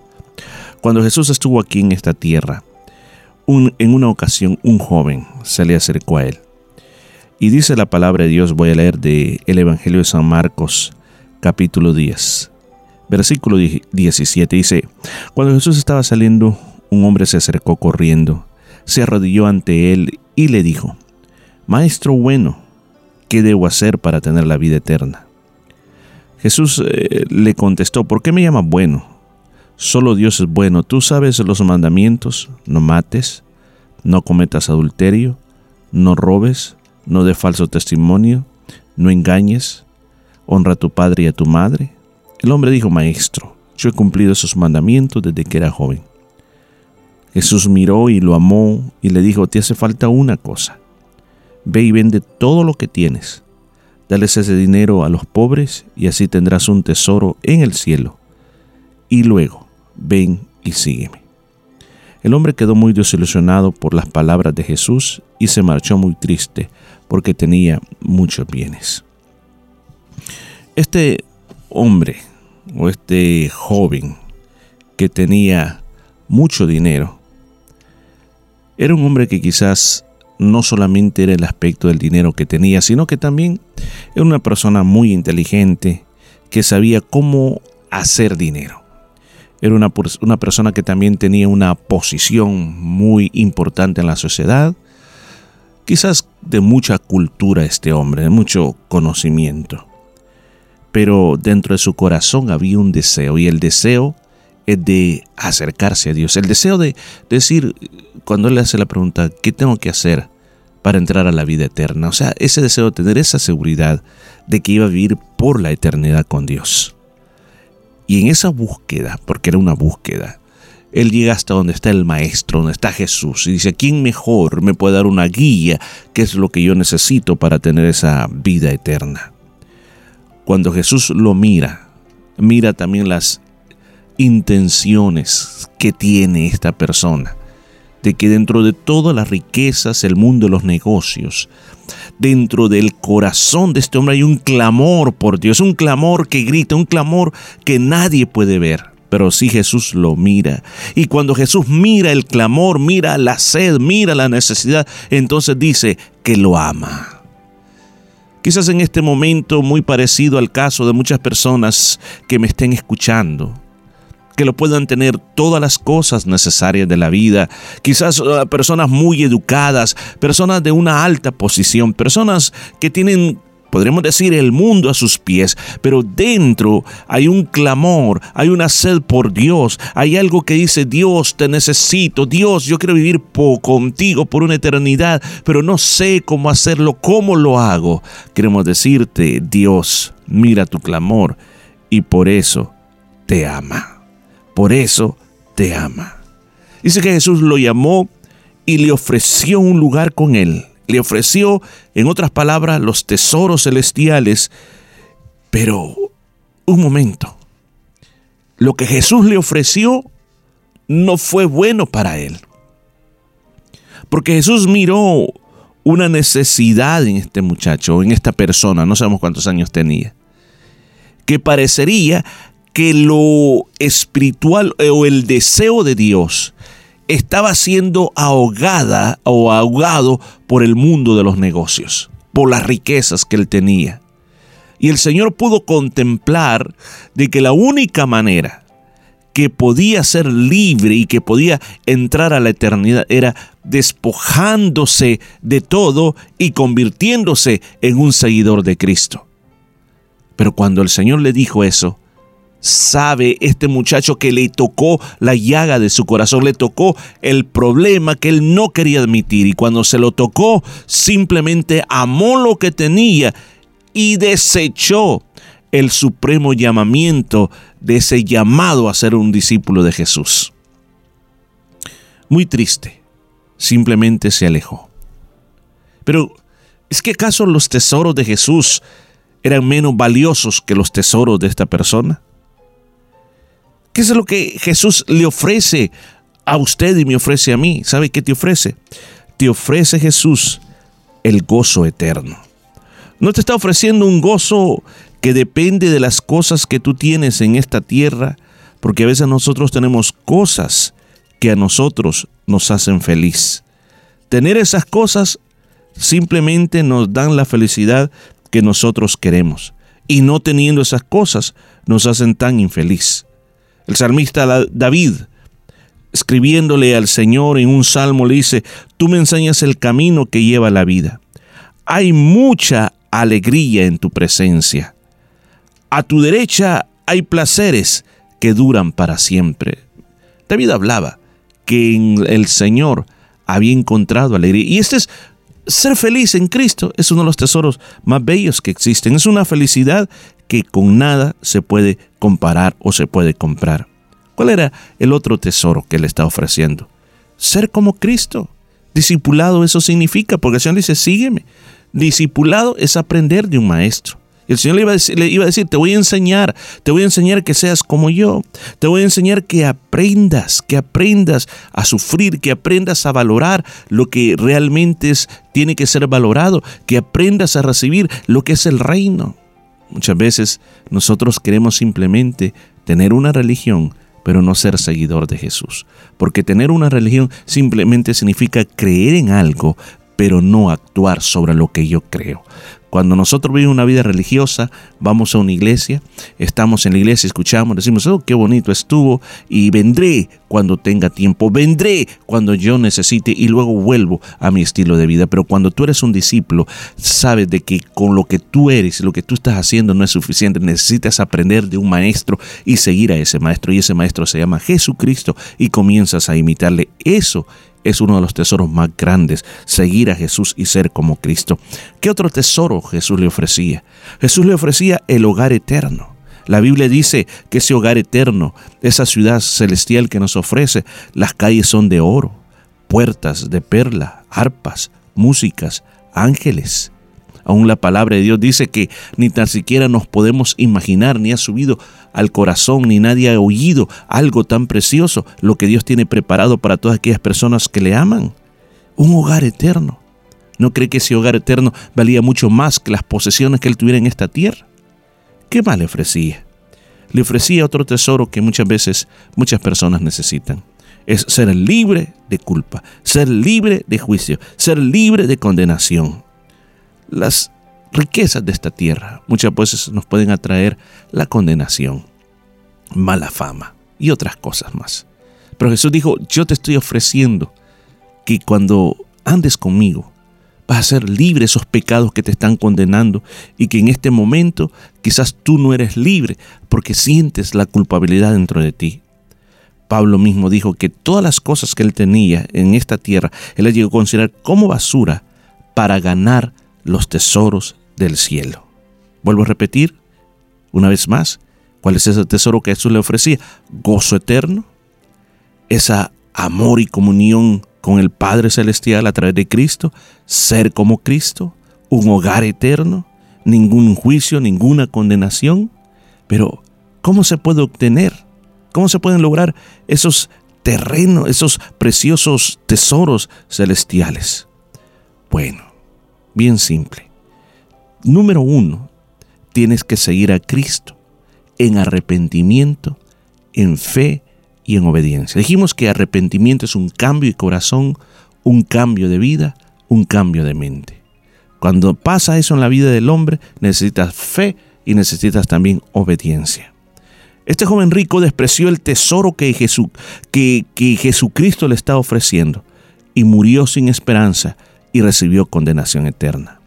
Cuando Jesús estuvo aquí en esta tierra, en una ocasión un joven se le acercó a él. Y dice la palabra de Dios, voy a leer de el Evangelio de San Marcos, capítulo 10, versículo 17. Dice, cuando Jesús estaba saliendo, un hombre se acercó corriendo, se arrodilló ante él y le dijo, Maestro bueno, ¿qué debo hacer para tener la vida eterna? Jesús eh, le contestó, ¿por qué me llamas bueno? Solo Dios es bueno. Tú sabes los mandamientos, no mates, no cometas adulterio, no robes, no dé falso testimonio, no engañes, honra a tu padre y a tu madre. El hombre dijo, Maestro, yo he cumplido esos mandamientos desde que era joven. Jesús miró y lo amó y le dijo, te hace falta una cosa. Ve y vende todo lo que tienes. Dales ese dinero a los pobres y así tendrás un tesoro en el cielo. Y luego, ven y sígueme. El hombre quedó muy desilusionado por las palabras de Jesús y se marchó muy triste porque tenía muchos bienes. Este hombre o este joven que tenía mucho dinero era un hombre que quizás no solamente era el aspecto del dinero que tenía, sino que también era una persona muy inteligente que sabía cómo hacer dinero. Era una, una persona que también tenía una posición muy importante en la sociedad, quizás de mucha cultura este hombre, de mucho conocimiento. Pero dentro de su corazón había un deseo y el deseo es de acercarse a Dios. El deseo de decir, cuando él le hace la pregunta, ¿qué tengo que hacer para entrar a la vida eterna? O sea, ese deseo de tener esa seguridad de que iba a vivir por la eternidad con Dios. Y en esa búsqueda, porque era una búsqueda, él llega hasta donde está el Maestro, donde está Jesús, y dice, ¿quién mejor me puede dar una guía? ¿Qué es lo que yo necesito para tener esa vida eterna? Cuando Jesús lo mira, mira también las intenciones que tiene esta persona, de que dentro de todas las riquezas, el mundo de los negocios, dentro del corazón de este hombre hay un clamor por Dios, un clamor que grita, un clamor que nadie puede ver. Pero sí Jesús lo mira. Y cuando Jesús mira el clamor, mira la sed, mira la necesidad, entonces dice que lo ama. Quizás en este momento muy parecido al caso de muchas personas que me estén escuchando, que lo puedan tener todas las cosas necesarias de la vida. Quizás uh, personas muy educadas, personas de una alta posición, personas que tienen, podríamos decir, el mundo a sus pies, pero dentro hay un clamor, hay una sed por Dios, hay algo que dice, Dios, te necesito, Dios, yo quiero vivir po- contigo por una eternidad, pero no sé cómo hacerlo, cómo lo hago. Queremos decirte, Dios, mira tu clamor y por eso te ama por eso te ama. Dice que Jesús lo llamó y le ofreció un lugar con él. Le ofreció, en otras palabras, los tesoros celestiales. Pero, un momento, lo que Jesús le ofreció no fue bueno para él. Porque Jesús miró una necesidad en este muchacho, en esta persona, no sabemos cuántos años tenía, que parecería que lo espiritual o el deseo de Dios estaba siendo ahogada o ahogado por el mundo de los negocios, por las riquezas que él tenía. Y el Señor pudo contemplar de que la única manera que podía ser libre y que podía entrar a la eternidad era despojándose de todo y convirtiéndose en un seguidor de Cristo. Pero cuando el Señor le dijo eso, sabe este muchacho que le tocó la llaga de su corazón, le tocó el problema que él no quería admitir y cuando se lo tocó simplemente amó lo que tenía y desechó el supremo llamamiento de ese llamado a ser un discípulo de Jesús. Muy triste, simplemente se alejó. Pero, ¿es que acaso los tesoros de Jesús eran menos valiosos que los tesoros de esta persona? ¿Qué es lo que Jesús le ofrece a usted y me ofrece a mí? ¿Sabe qué te ofrece? Te ofrece Jesús el gozo eterno. No te está ofreciendo un gozo que depende de las cosas que tú tienes en esta tierra, porque a veces nosotros tenemos cosas que a nosotros nos hacen feliz. Tener esas cosas simplemente nos dan la felicidad que nosotros queremos. Y no teniendo esas cosas nos hacen tan infeliz. El salmista David, escribiéndole al Señor en un salmo, le dice, tú me enseñas el camino que lleva la vida. Hay mucha alegría en tu presencia. A tu derecha hay placeres que duran para siempre. David hablaba que en el Señor había encontrado alegría. Y este es ser feliz en Cristo, es uno de los tesoros más bellos que existen. Es una felicidad que con nada se puede comparar o se puede comprar. ¿Cuál era el otro tesoro que le está ofreciendo? Ser como Cristo. Discipulado eso significa, porque el Señor dice, sígueme. Discipulado es aprender de un maestro. El Señor le iba, a decir, le iba, a decir, te voy a enseñar, te voy a enseñar que seas como yo, te voy a enseñar que aprendas, que aprendas a sufrir, que aprendas a valorar lo que realmente es, tiene que ser valorado, que aprendas a recibir lo que es el reino. Muchas veces nosotros queremos simplemente tener una religión, pero no ser seguidor de Jesús. Porque tener una religión simplemente significa creer en algo, pero no actuar sobre lo que yo creo. Cuando nosotros vivimos una vida religiosa, vamos a una iglesia, estamos en la iglesia, escuchamos, decimos, oh, qué bonito estuvo, y vendré cuando tenga tiempo, vendré cuando yo necesite y luego vuelvo a mi estilo de vida. Pero cuando tú eres un discípulo, sabes de que con lo que tú eres, lo que tú estás haciendo no es suficiente, necesitas aprender de un maestro y seguir a ese maestro, y ese maestro se llama Jesucristo y comienzas a imitarle. Eso es uno de los tesoros más grandes, seguir a Jesús y ser como Cristo. ¿Qué otro tesoro Jesús le ofrecía? Jesús le ofrecía el hogar eterno. La Biblia dice que ese hogar eterno, esa ciudad celestial que nos ofrece, las calles son de oro, puertas de perla, arpas, músicas, ángeles. Aún la palabra de Dios dice que ni tan siquiera nos podemos imaginar, ni ha subido al corazón, ni nadie ha oído algo tan precioso, lo que Dios tiene preparado para todas aquellas personas que le aman. Un hogar eterno. ¿No cree que ese hogar eterno valía mucho más que las posesiones que él tuviera en esta tierra? ¿Qué más le ofrecía? Le ofrecía otro tesoro que muchas veces muchas personas necesitan. Es ser libre de culpa, ser libre de juicio, ser libre de condenación. Las riquezas de esta tierra muchas veces nos pueden atraer la condenación, mala fama y otras cosas más. Pero Jesús dijo, yo te estoy ofreciendo que cuando andes conmigo, vas a ser libre de esos pecados que te están condenando y que en este momento quizás tú no eres libre porque sientes la culpabilidad dentro de ti. Pablo mismo dijo que todas las cosas que él tenía en esta tierra, él las llegó a considerar como basura para ganar los tesoros del cielo. Vuelvo a repetir una vez más, ¿cuál es ese tesoro que Jesús le ofrecía? Gozo eterno, esa amor y comunión con el Padre Celestial a través de Cristo, ser como Cristo, un hogar eterno, ningún juicio, ninguna condenación. Pero, ¿cómo se puede obtener? ¿Cómo se pueden lograr esos terrenos, esos preciosos tesoros celestiales? Bueno, bien simple. Número uno, tienes que seguir a Cristo en arrepentimiento, en fe y en obediencia. Dijimos que arrepentimiento es un cambio de corazón, un cambio de vida, un cambio de mente. Cuando pasa eso en la vida del hombre, necesitas fe y necesitas también obediencia. Este joven rico despreció el tesoro que, Jesús, que, que Jesucristo le estaba ofreciendo y murió sin esperanza y recibió condenación eterna.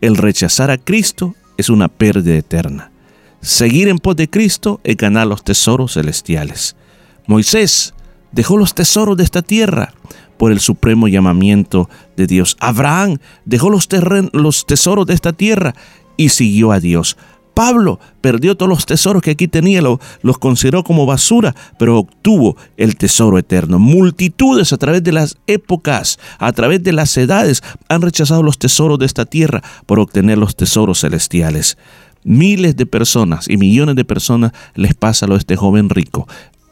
El rechazar a Cristo es una pérdida eterna. Seguir en pos de Cristo es ganar los tesoros celestiales. Moisés dejó los tesoros de esta tierra por el supremo llamamiento de Dios. Abraham dejó los, los tesoros de esta tierra y siguió a Dios. Pablo perdió todos los tesoros que aquí tenía, los consideró como basura, pero obtuvo el tesoro eterno. Multitudes a través de las épocas, a través de las edades, han rechazado los tesoros de esta tierra por obtener los tesoros celestiales. Miles de personas y millones de personas les pasa lo a este joven rico.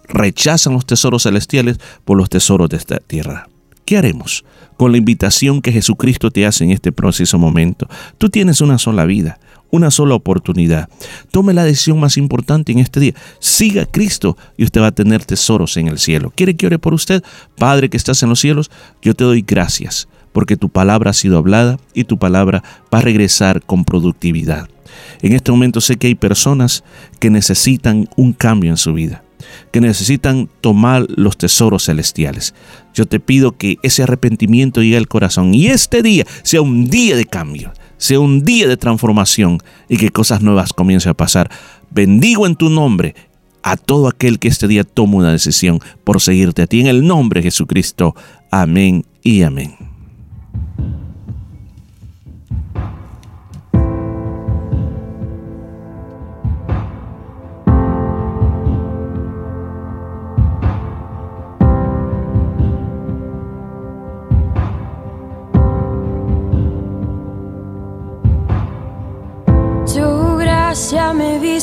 Rechazan los tesoros celestiales por los tesoros de esta tierra. ¿Qué haremos con la invitación que Jesucristo te hace en este preciso momento? Tú tienes una sola vida una sola oportunidad. Tome la decisión más importante en este día. Siga a Cristo y usted va a tener tesoros en el cielo. ¿Quiere que ore por usted? Padre que estás en los cielos, yo te doy gracias porque tu palabra ha sido hablada y tu palabra va a regresar con productividad. En este momento sé que hay personas que necesitan un cambio en su vida, que necesitan tomar los tesoros celestiales. Yo te pido que ese arrepentimiento llegue al corazón y este día sea un día de cambio, sea un día de transformación y que cosas nuevas comiencen a pasar. Bendigo en tu nombre a todo aquel que este día tome una decisión por seguirte a ti en el nombre de Jesucristo. Amén y amén.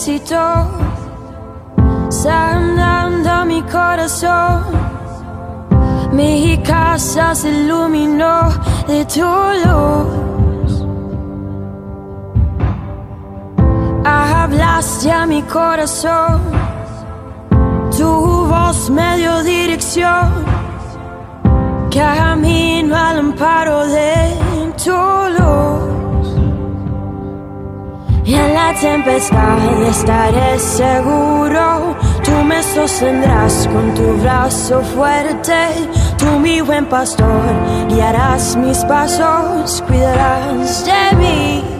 Me visitó, sanando mi corazón. Mi casa se iluminó de tu luz. Hablaste a mi corazón, tu voz me dio dirección. Camino al amparo de Y en la tempestad estaré seguro, tú me sostendrás con tu brazo fuerte, tú mi buen pastor, guiarás mis pasos, cuidarás de mí.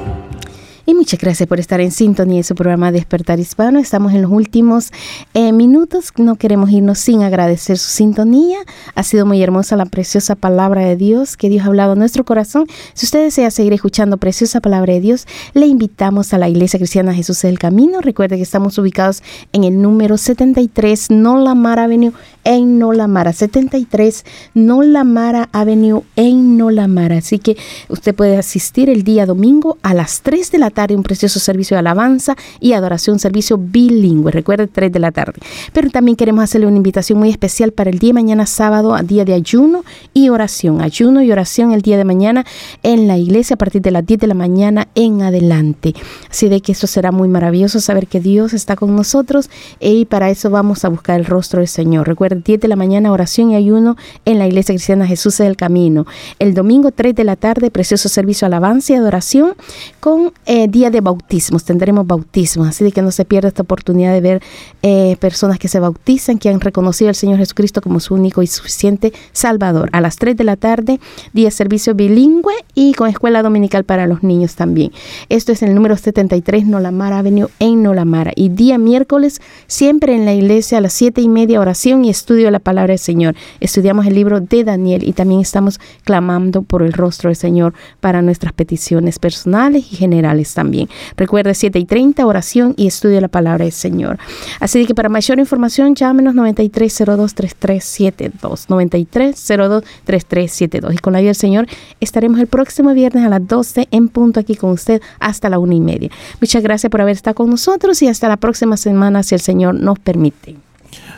Y muchas gracias por estar en sintonía de su programa Despertar Hispano. Estamos en los últimos eh, minutos. No queremos irnos sin agradecer su sintonía. Ha sido muy hermosa la preciosa palabra de Dios que Dios ha hablado a nuestro corazón. Si usted desea seguir escuchando preciosa palabra de Dios, le invitamos a la Iglesia Cristiana Jesús del Camino. Recuerde que estamos ubicados en el número 73 Nolamara Avenue en Nolamara. 73 Nolamara Avenue en Nolamara. Así que usted puede asistir el día domingo a las 3 de la tarde, un precioso servicio de alabanza y adoración, servicio bilingüe. Recuerde, 3 de la tarde. Pero también queremos hacerle una invitación muy especial para el día de mañana, sábado, día de ayuno y oración. Ayuno y oración el día de mañana en la iglesia a partir de las 10 de la mañana en adelante. Así de que eso será muy maravilloso saber que Dios está con nosotros y para eso vamos a buscar el rostro del Señor. Recuerde, 10 de la mañana, oración y ayuno en la iglesia cristiana Jesús es el camino. El domingo, 3 de la tarde, precioso servicio alabanza y adoración con eh, día de bautismos. Tendremos bautismos, así que no se pierda esta oportunidad de ver eh, personas que se bautizan, que han reconocido al Señor Jesucristo como su único y suficiente Salvador. A las 3 de la tarde, día de servicio bilingüe y con escuela dominical para los niños también. Esto es el número 73 Nolamara Avenue en Nolamara. Y día miércoles, siempre en la iglesia a las 7 y media, oración y estudio de la palabra del Señor. Estudiamos el libro de Daniel y también estamos clamando por el rostro del Señor para nuestras peticiones personales y generales también. Recuerde 7 y 30, oración y estudio de la palabra del Señor. Así que para mayor información, llámenos 9302-3372. 9302-3372. Y con la ayuda del Señor estaremos el próximo viernes a las 12 en punto aquí con usted hasta la una y media. Muchas gracias por haber estado con nosotros y hasta la próxima semana si el Señor nos permite.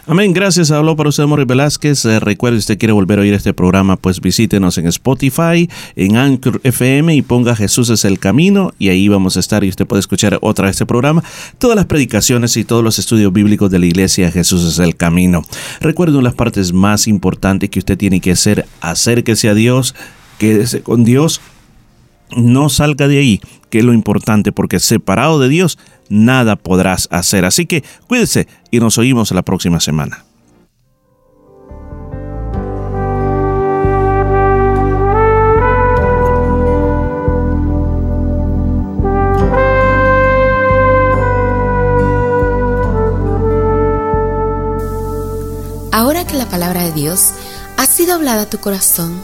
Amén, gracias. Habló para usted Morris Velázquez. Eh, recuerde, si usted quiere volver a oír este programa, pues visítenos en Spotify, en Anchor FM y ponga Jesús es el camino y ahí vamos a estar y usted puede escuchar otra vez este programa, todas las predicaciones y todos los estudios bíblicos de la iglesia Jesús es el camino. Recuerde una de las partes más importantes que usted tiene que hacer, acérquese a Dios, quédese con Dios, no salga de ahí, que es lo importante, porque separado de Dios nada podrás hacer. Así que cuídese y nos oímos la próxima semana. Ahora que la palabra de Dios ha sido hablada a tu corazón,